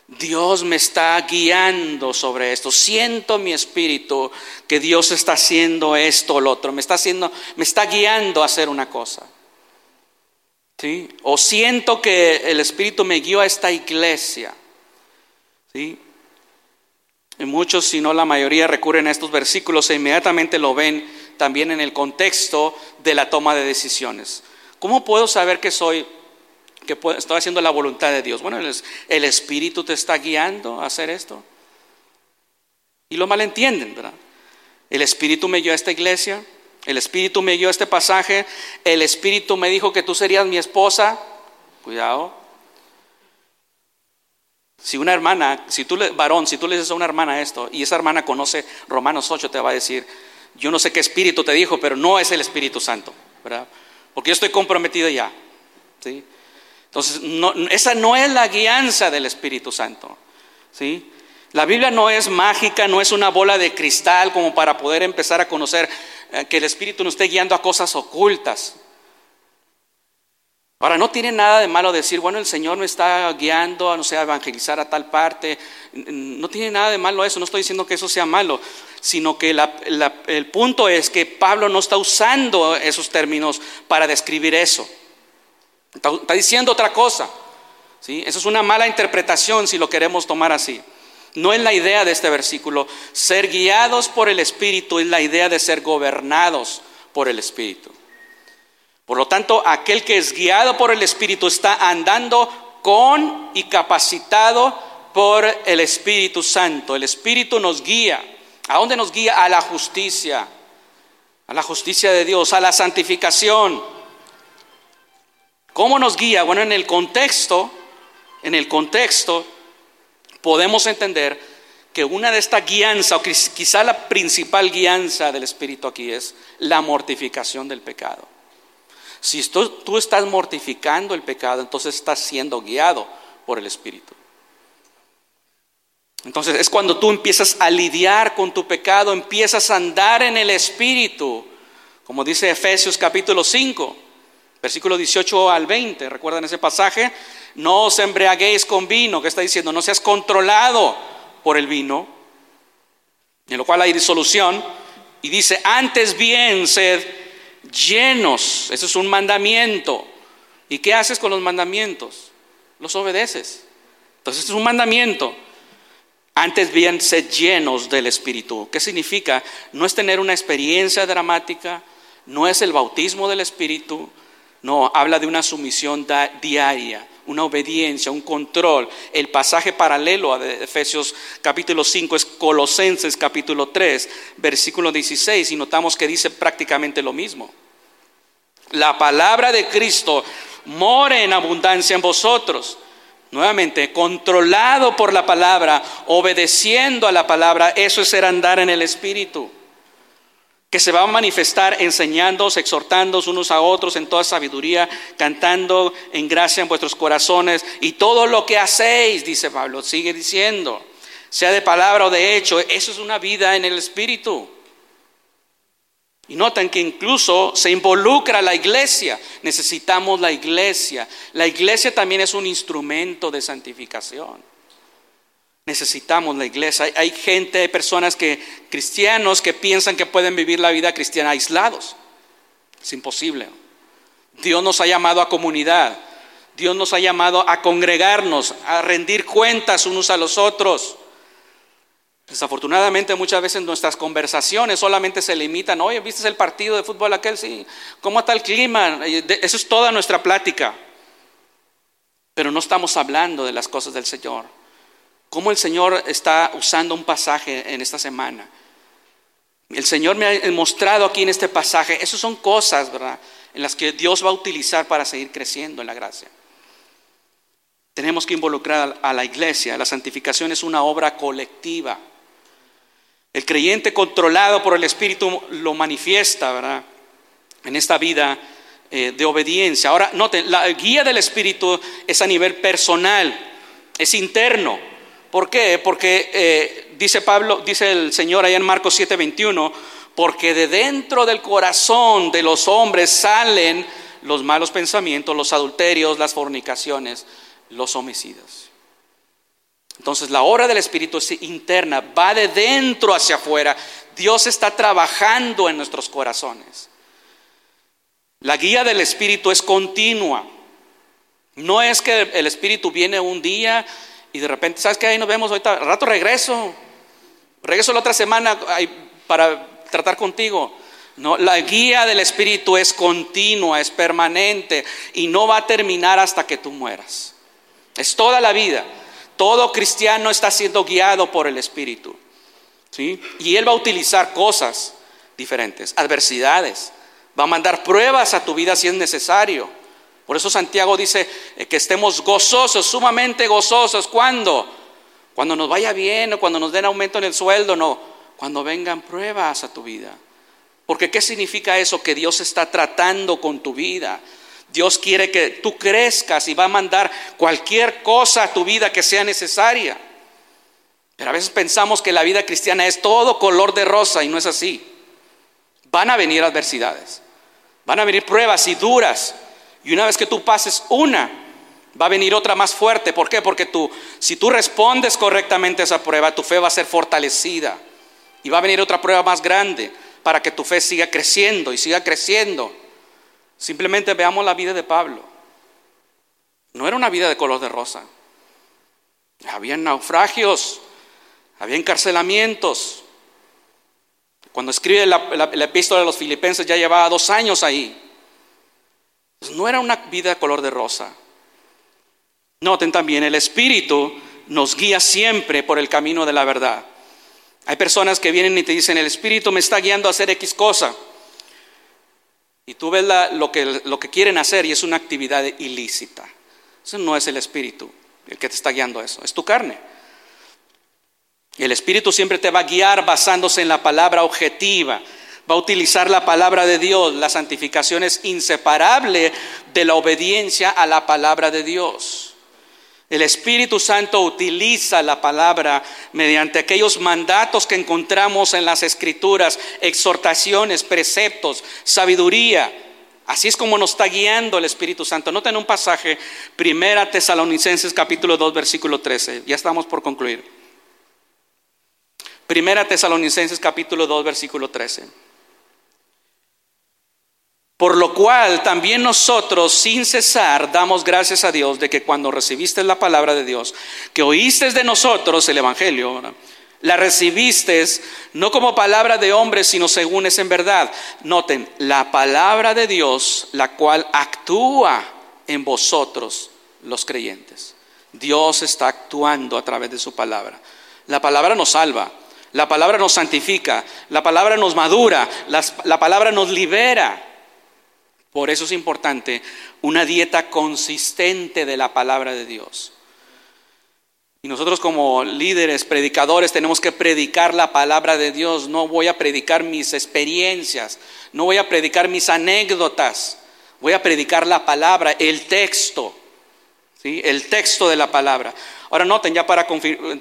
Dios me está guiando sobre esto. Siento mi espíritu que Dios está haciendo esto o lo otro. Me está haciendo, me está guiando a hacer una cosa. ¿Sí? O siento que el espíritu me guió a esta iglesia. ¿Sí? Muchos, si no la mayoría, recurren a estos versículos e inmediatamente lo ven también en el contexto de la toma de decisiones. ¿Cómo puedo saber que soy que estoy haciendo la voluntad de Dios. Bueno, el, Espíritu te está guiando a hacer esto. Y lo malentienden, ¿verdad? El Espíritu me guió a esta iglesia, el Espíritu me guió a este pasaje, el Espíritu me dijo que tú serías mi esposa. Cuidado. Si una hermana, si tú, varón, si tú le dices a una hermana esto y esa hermana conoce Romanos 8, te va a decir, yo no sé qué espíritu te dijo, pero no es el Espíritu Santo, ¿verdad? Porque yo estoy comprometido ya. ¿sí? Entonces, esa no es la guianza del Espíritu Santo. ¿sí? La Biblia no es mágica, no es una bola de cristal como para poder empezar a conocer que el Espíritu nos esté guiando a cosas ocultas. Ahora, no tiene nada de malo decir, bueno, el Señor me está guiando a, no sé, a evangelizar a tal parte. No tiene nada de malo eso, no estoy diciendo que eso sea malo, sino que el punto es que Pablo no está usando esos términos para describir eso. Está, diciendo otra cosa. ¿sí? Eso es una mala interpretación si lo queremos tomar así. No es la idea de este versículo. Ser guiados por el Espíritu es la idea de ser gobernados por el Espíritu. Por lo tanto, aquel que es guiado por el Espíritu está andando con y capacitado por el Espíritu Santo. El Espíritu nos guía. ¿A dónde nos guía? A la justicia. A la justicia de Dios, a la santificación ¿Cómo nos guía? Bueno, en el contexto, en el contexto podemos entender que una de estas guianzas, o quizá la principal guianza del Espíritu aquí es la mortificación del pecado. Si tú, estás mortificando el pecado, entonces estás siendo guiado por el Espíritu. Entonces es cuando tú empiezas a lidiar con tu pecado, empiezas a andar en el Espíritu, como dice Efesios capítulo 5. Versículo 18 al 20, ¿recuerdan ese pasaje? No os embriaguéis con vino, que está diciendo, no seas controlado por el vino, en lo cual hay disolución, y dice, antes bien sed llenos, eso es un mandamiento. ¿Y qué haces con los mandamientos? Los obedeces. Entonces, es un mandamiento. Antes bien, sed llenos del Espíritu. ¿Qué significa? No es tener una experiencia dramática, no es el bautismo del Espíritu, no, habla de una sumisión diaria, una obediencia, un control. El pasaje paralelo a Efesios capítulo 5 es Colosenses capítulo 3, versículo 16, y notamos que dice prácticamente lo mismo. La palabra de Cristo more en abundancia en vosotros. Nuevamente, controlado por la palabra, obedeciendo a la palabra, eso es ser andar en el Espíritu que se va a manifestar enseñándoos, exhortándoos unos a otros en toda sabiduría, cantando en gracia en vuestros corazones y todo lo que hacéis, dice Pablo, sigue diciendo, sea de palabra o de hecho, eso es una vida en el Espíritu. Y notan que incluso se involucra la iglesia, necesitamos la iglesia. La iglesia también es un instrumento de santificación. Necesitamos la iglesia. Hay, gente, hay personas que, cristianos, que piensan que pueden vivir la vida cristiana aislados. Es imposible. Dios nos ha llamado a comunidad. Dios nos ha llamado a congregarnos, a rendir cuentas unos a los otros. Desafortunadamente muchas veces nuestras conversaciones solamente se limitan, oye, ¿viste el partido de fútbol aquel? Sí, ¿cómo está el clima? Eso es toda nuestra plática. Pero no estamos hablando de las cosas del Señor cómo el Señor está usando un pasaje en esta semana. El Señor me ha mostrado aquí en este pasaje, esas son cosas, ¿verdad?, en las que Dios va a utilizar para seguir creciendo en la gracia. Tenemos que involucrar a la iglesia. La santificación es una obra colectiva. El creyente controlado por el Espíritu lo manifiesta, ¿verdad? En esta vida eh, de obediencia. Ahora, noten, la guía del Espíritu es a nivel personal, es interno. ¿Por qué? Porque eh, dice Pablo, dice el Señor allá en Marcos 7:21, porque de dentro del corazón de los hombres salen los malos pensamientos, los adulterios, las fornicaciones, los homicidios. Entonces la obra del Espíritu es interna, va de dentro hacia afuera. Dios está trabajando en nuestros corazones. La guía del Espíritu es continua. No es que el Espíritu viene un día y de repente, ¿sabes qué? Ahí nos vemos ahorita, al rato regreso. Regreso la otra semana para tratar contigo. No, la guía del Espíritu es continua, es permanente y no va a terminar hasta que tú mueras. Es toda la vida. Todo cristiano está siendo guiado por el Espíritu. ¿sí? Y Él va a utilizar cosas diferentes, adversidades. Va a mandar pruebas a tu vida si es necesario. Por eso Santiago dice eh, que estemos gozosos, sumamente gozosos. ¿Cuándo? Cuando nos vaya bien o cuando nos den aumento en el sueldo, no. Cuando vengan pruebas a tu vida. Porque ¿qué significa eso? Que Dios está tratando con tu vida. Dios quiere que tú crezcas y va a mandar cualquier cosa a tu vida que sea necesaria. Pero a veces pensamos que la vida cristiana es todo color de rosa y no es así. Van a venir adversidades, van a venir pruebas y duras. Y una vez que tú pases una, va a venir otra más fuerte. ¿Por qué? Porque tú, si tú respondes correctamente a esa prueba, tu fe va a ser fortalecida. Y va a venir otra prueba más grande para que tu fe siga creciendo y siga creciendo. Simplemente veamos la vida de Pablo. No era una vida de color de rosa. Había naufragios, había encarcelamientos. Cuando escribe la, epístola de los filipenses ya llevaba dos años ahí. No era una vida color de rosa. Noten también, el Espíritu nos guía siempre por el camino de la verdad. Hay personas que vienen y te dicen, el Espíritu me está guiando a hacer X cosa. Y tú ves lo, que, lo que quieren hacer y es una actividad ilícita. Eso no es el espíritu el que te está guiando a eso, es tu carne. El espíritu siempre te va a guiar basándose en la palabra objetiva. Va a utilizar la palabra de Dios. La santificación es inseparable de la obediencia a la palabra de Dios. El Espíritu Santo utiliza la palabra mediante aquellos mandatos que encontramos en las escrituras, exhortaciones, preceptos, sabiduría. Así es como nos está guiando el Espíritu Santo. Noten un pasaje, Primera Tesalonicenses capítulo 2, versículo 13. Ya estamos por concluir. Primera Tesalonicenses capítulo 2, versículo 13. Por lo cual también nosotros sin cesar damos gracias a Dios de que cuando recibiste la palabra de Dios, que oíste de nosotros el Evangelio, la recibiste no como palabra de hombre, sino según es en verdad. Noten, la palabra de Dios, la cual actúa en vosotros los creyentes. Dios está actuando a través de su palabra. La palabra nos salva, la palabra nos santifica, la palabra nos madura, la palabra nos libera. Por eso es importante una dieta consistente de la palabra de Dios. Y nosotros como líderes, predicadores, tenemos que predicar la palabra de Dios. No voy a predicar mis experiencias, no voy a predicar mis anécdotas, voy a predicar la palabra, el texto, ¿sí? el texto de la palabra. Ahora noten ya para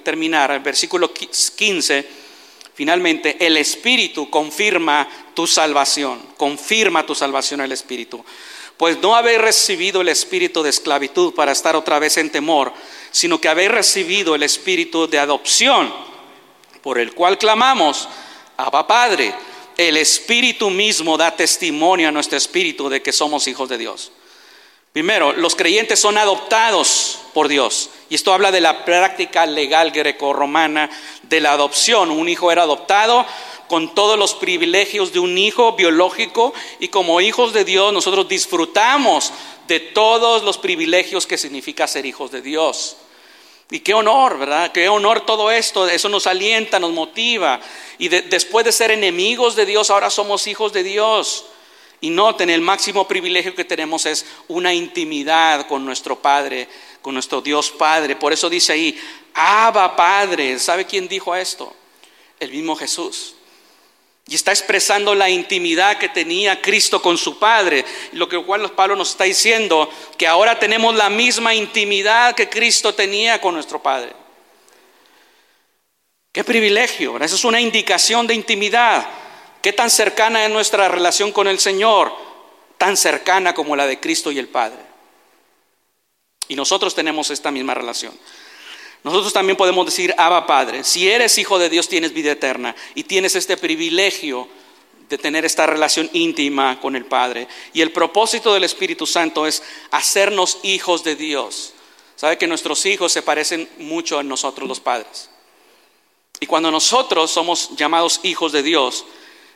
terminar, el versículo 15 Finalmente, el Espíritu confirma tu salvación, confirma tu salvación el Espíritu. Pues no habéis recibido el espíritu de esclavitud para estar otra vez en temor, sino que habéis recibido el espíritu de adopción, por el cual clamamos, Abba Padre. El Espíritu mismo da testimonio a nuestro espíritu de que somos hijos de Dios. Primero, los creyentes son adoptados por Dios. Y esto habla de la práctica legal greco-romana de la adopción. Un hijo era adoptado con todos los privilegios de un hijo biológico y como hijos de Dios nosotros disfrutamos de todos los privilegios que significa ser hijos de Dios. Y qué honor, ¿verdad? Qué honor todo esto. Eso nos alienta, nos motiva. Y después de ser enemigos de Dios, ahora somos hijos de Dios. Y noten, el máximo privilegio que tenemos es una intimidad con nuestro Padre, con nuestro Dios Padre. Por eso dice ahí, Abba Padre. ¿Sabe quién dijo esto? El mismo Jesús. Y está expresando la intimidad que tenía Cristo con su Padre. Lo que Pablo nos está diciendo, que ahora tenemos la misma intimidad que Cristo tenía con nuestro Padre. Qué privilegio, esa es una indicación de intimidad. ¿Qué tan cercana es nuestra relación con el Señor? Tan cercana como la de Cristo y el Padre. Y nosotros tenemos esta misma relación. Nosotros también podemos decir, Abba Padre, si eres hijo de Dios tienes vida eterna y tienes este privilegio de tener esta relación íntima con el Padre. Y el propósito del Espíritu Santo es hacernos hijos de Dios. ¿Sabe que nuestros hijos se parecen mucho a nosotros los padres? Y cuando nosotros somos llamados hijos de Dios,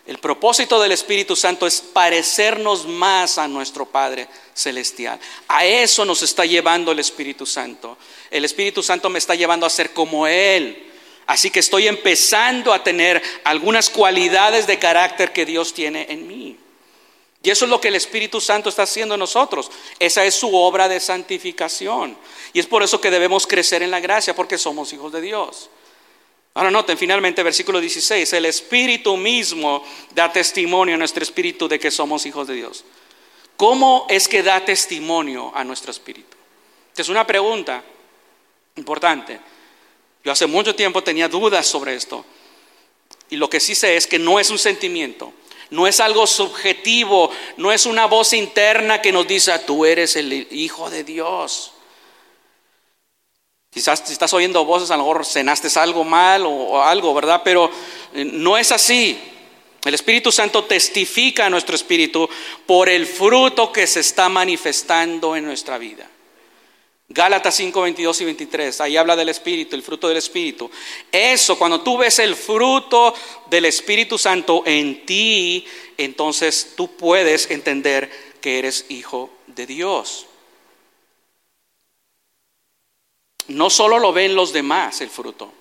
el propósito del Espíritu Santo es parecernos más a nuestro Padre Celestial. A eso nos está llevando el Espíritu Santo. El Espíritu Santo me está llevando a ser como Él. Así que estoy empezando a tener algunas cualidades de carácter que Dios tiene en mí. Y eso es lo que el Espíritu Santo está haciendo en nosotros. Esa es su obra de santificación. Y es por eso que debemos crecer en la gracia, porque somos hijos de Dios. Ahora noten finalmente versículo 16, el Espíritu mismo da testimonio a nuestro espíritu de que somos hijos de Dios. ¿Cómo es que da testimonio a nuestro espíritu? Es una pregunta importante. Yo hace mucho tiempo tenía dudas sobre esto. Y lo que sí sé es que no es un sentimiento, no es algo subjetivo, no es una voz interna que nos dice, tú eres el Hijo de Dios. Quizás si estás oyendo voces, a lo mejor cenaste algo mal o, algo, ¿verdad? Pero eh, no es así. El Espíritu Santo testifica a nuestro espíritu por el fruto que se está manifestando en nuestra vida. Gálatas 5, 22 y 23, ahí habla del Espíritu, el fruto del Espíritu. Eso, cuando tú ves el fruto del Espíritu Santo en ti, entonces tú puedes entender que eres hijo de Dios. No solo lo ven los demás el fruto,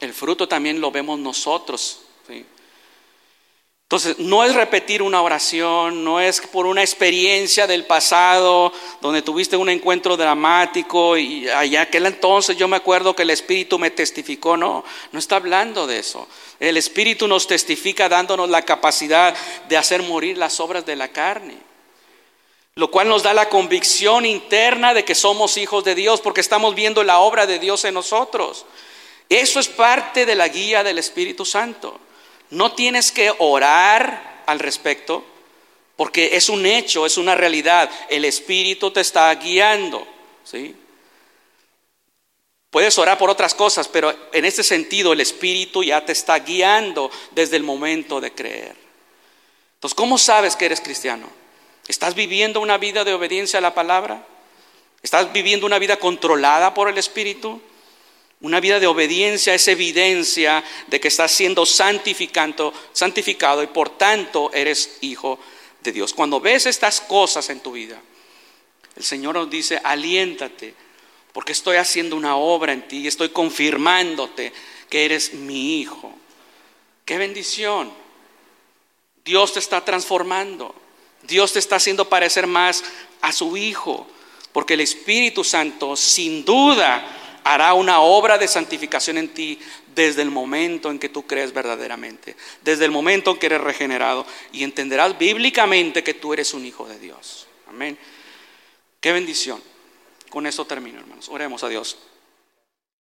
el fruto también lo vemos nosotros. Entonces, no es repetir una oración, no es por una experiencia del pasado donde tuviste un encuentro dramático y allá aquel entonces yo me acuerdo que el Espíritu me testificó, no, no está hablando de eso. El Espíritu nos testifica dándonos la capacidad de hacer morir las obras de la carne, lo cual nos da la convicción interna de que somos hijos de Dios porque estamos viendo la obra de Dios en nosotros. Eso es parte de la guía del Espíritu Santo. No tienes que orar al respecto, porque es un hecho, es una realidad. El Espíritu te está guiando. ¿sí? Puedes orar por otras cosas, pero en este sentido el Espíritu ya te está guiando desde el momento de creer. Entonces, ¿cómo sabes que eres cristiano? ¿Estás viviendo una vida de obediencia a la palabra? ¿Estás viviendo una vida controlada por el Espíritu? Una vida de obediencia es evidencia de que estás siendo santificado, santificado y por tanto eres hijo de Dios. Cuando ves estas cosas en tu vida, el Señor nos dice, aliéntate, porque estoy haciendo una obra en ti y estoy confirmándote que eres mi hijo. Qué bendición. Dios te está transformando. Dios te está haciendo parecer más a su hijo, porque el Espíritu Santo sin duda hará una obra de santificación en ti desde el momento en que tú crees verdaderamente, desde el momento en que eres regenerado y entenderás bíblicamente que tú eres un hijo de Dios. Amén. Qué bendición. Con eso termino, hermanos. Oremos a Dios.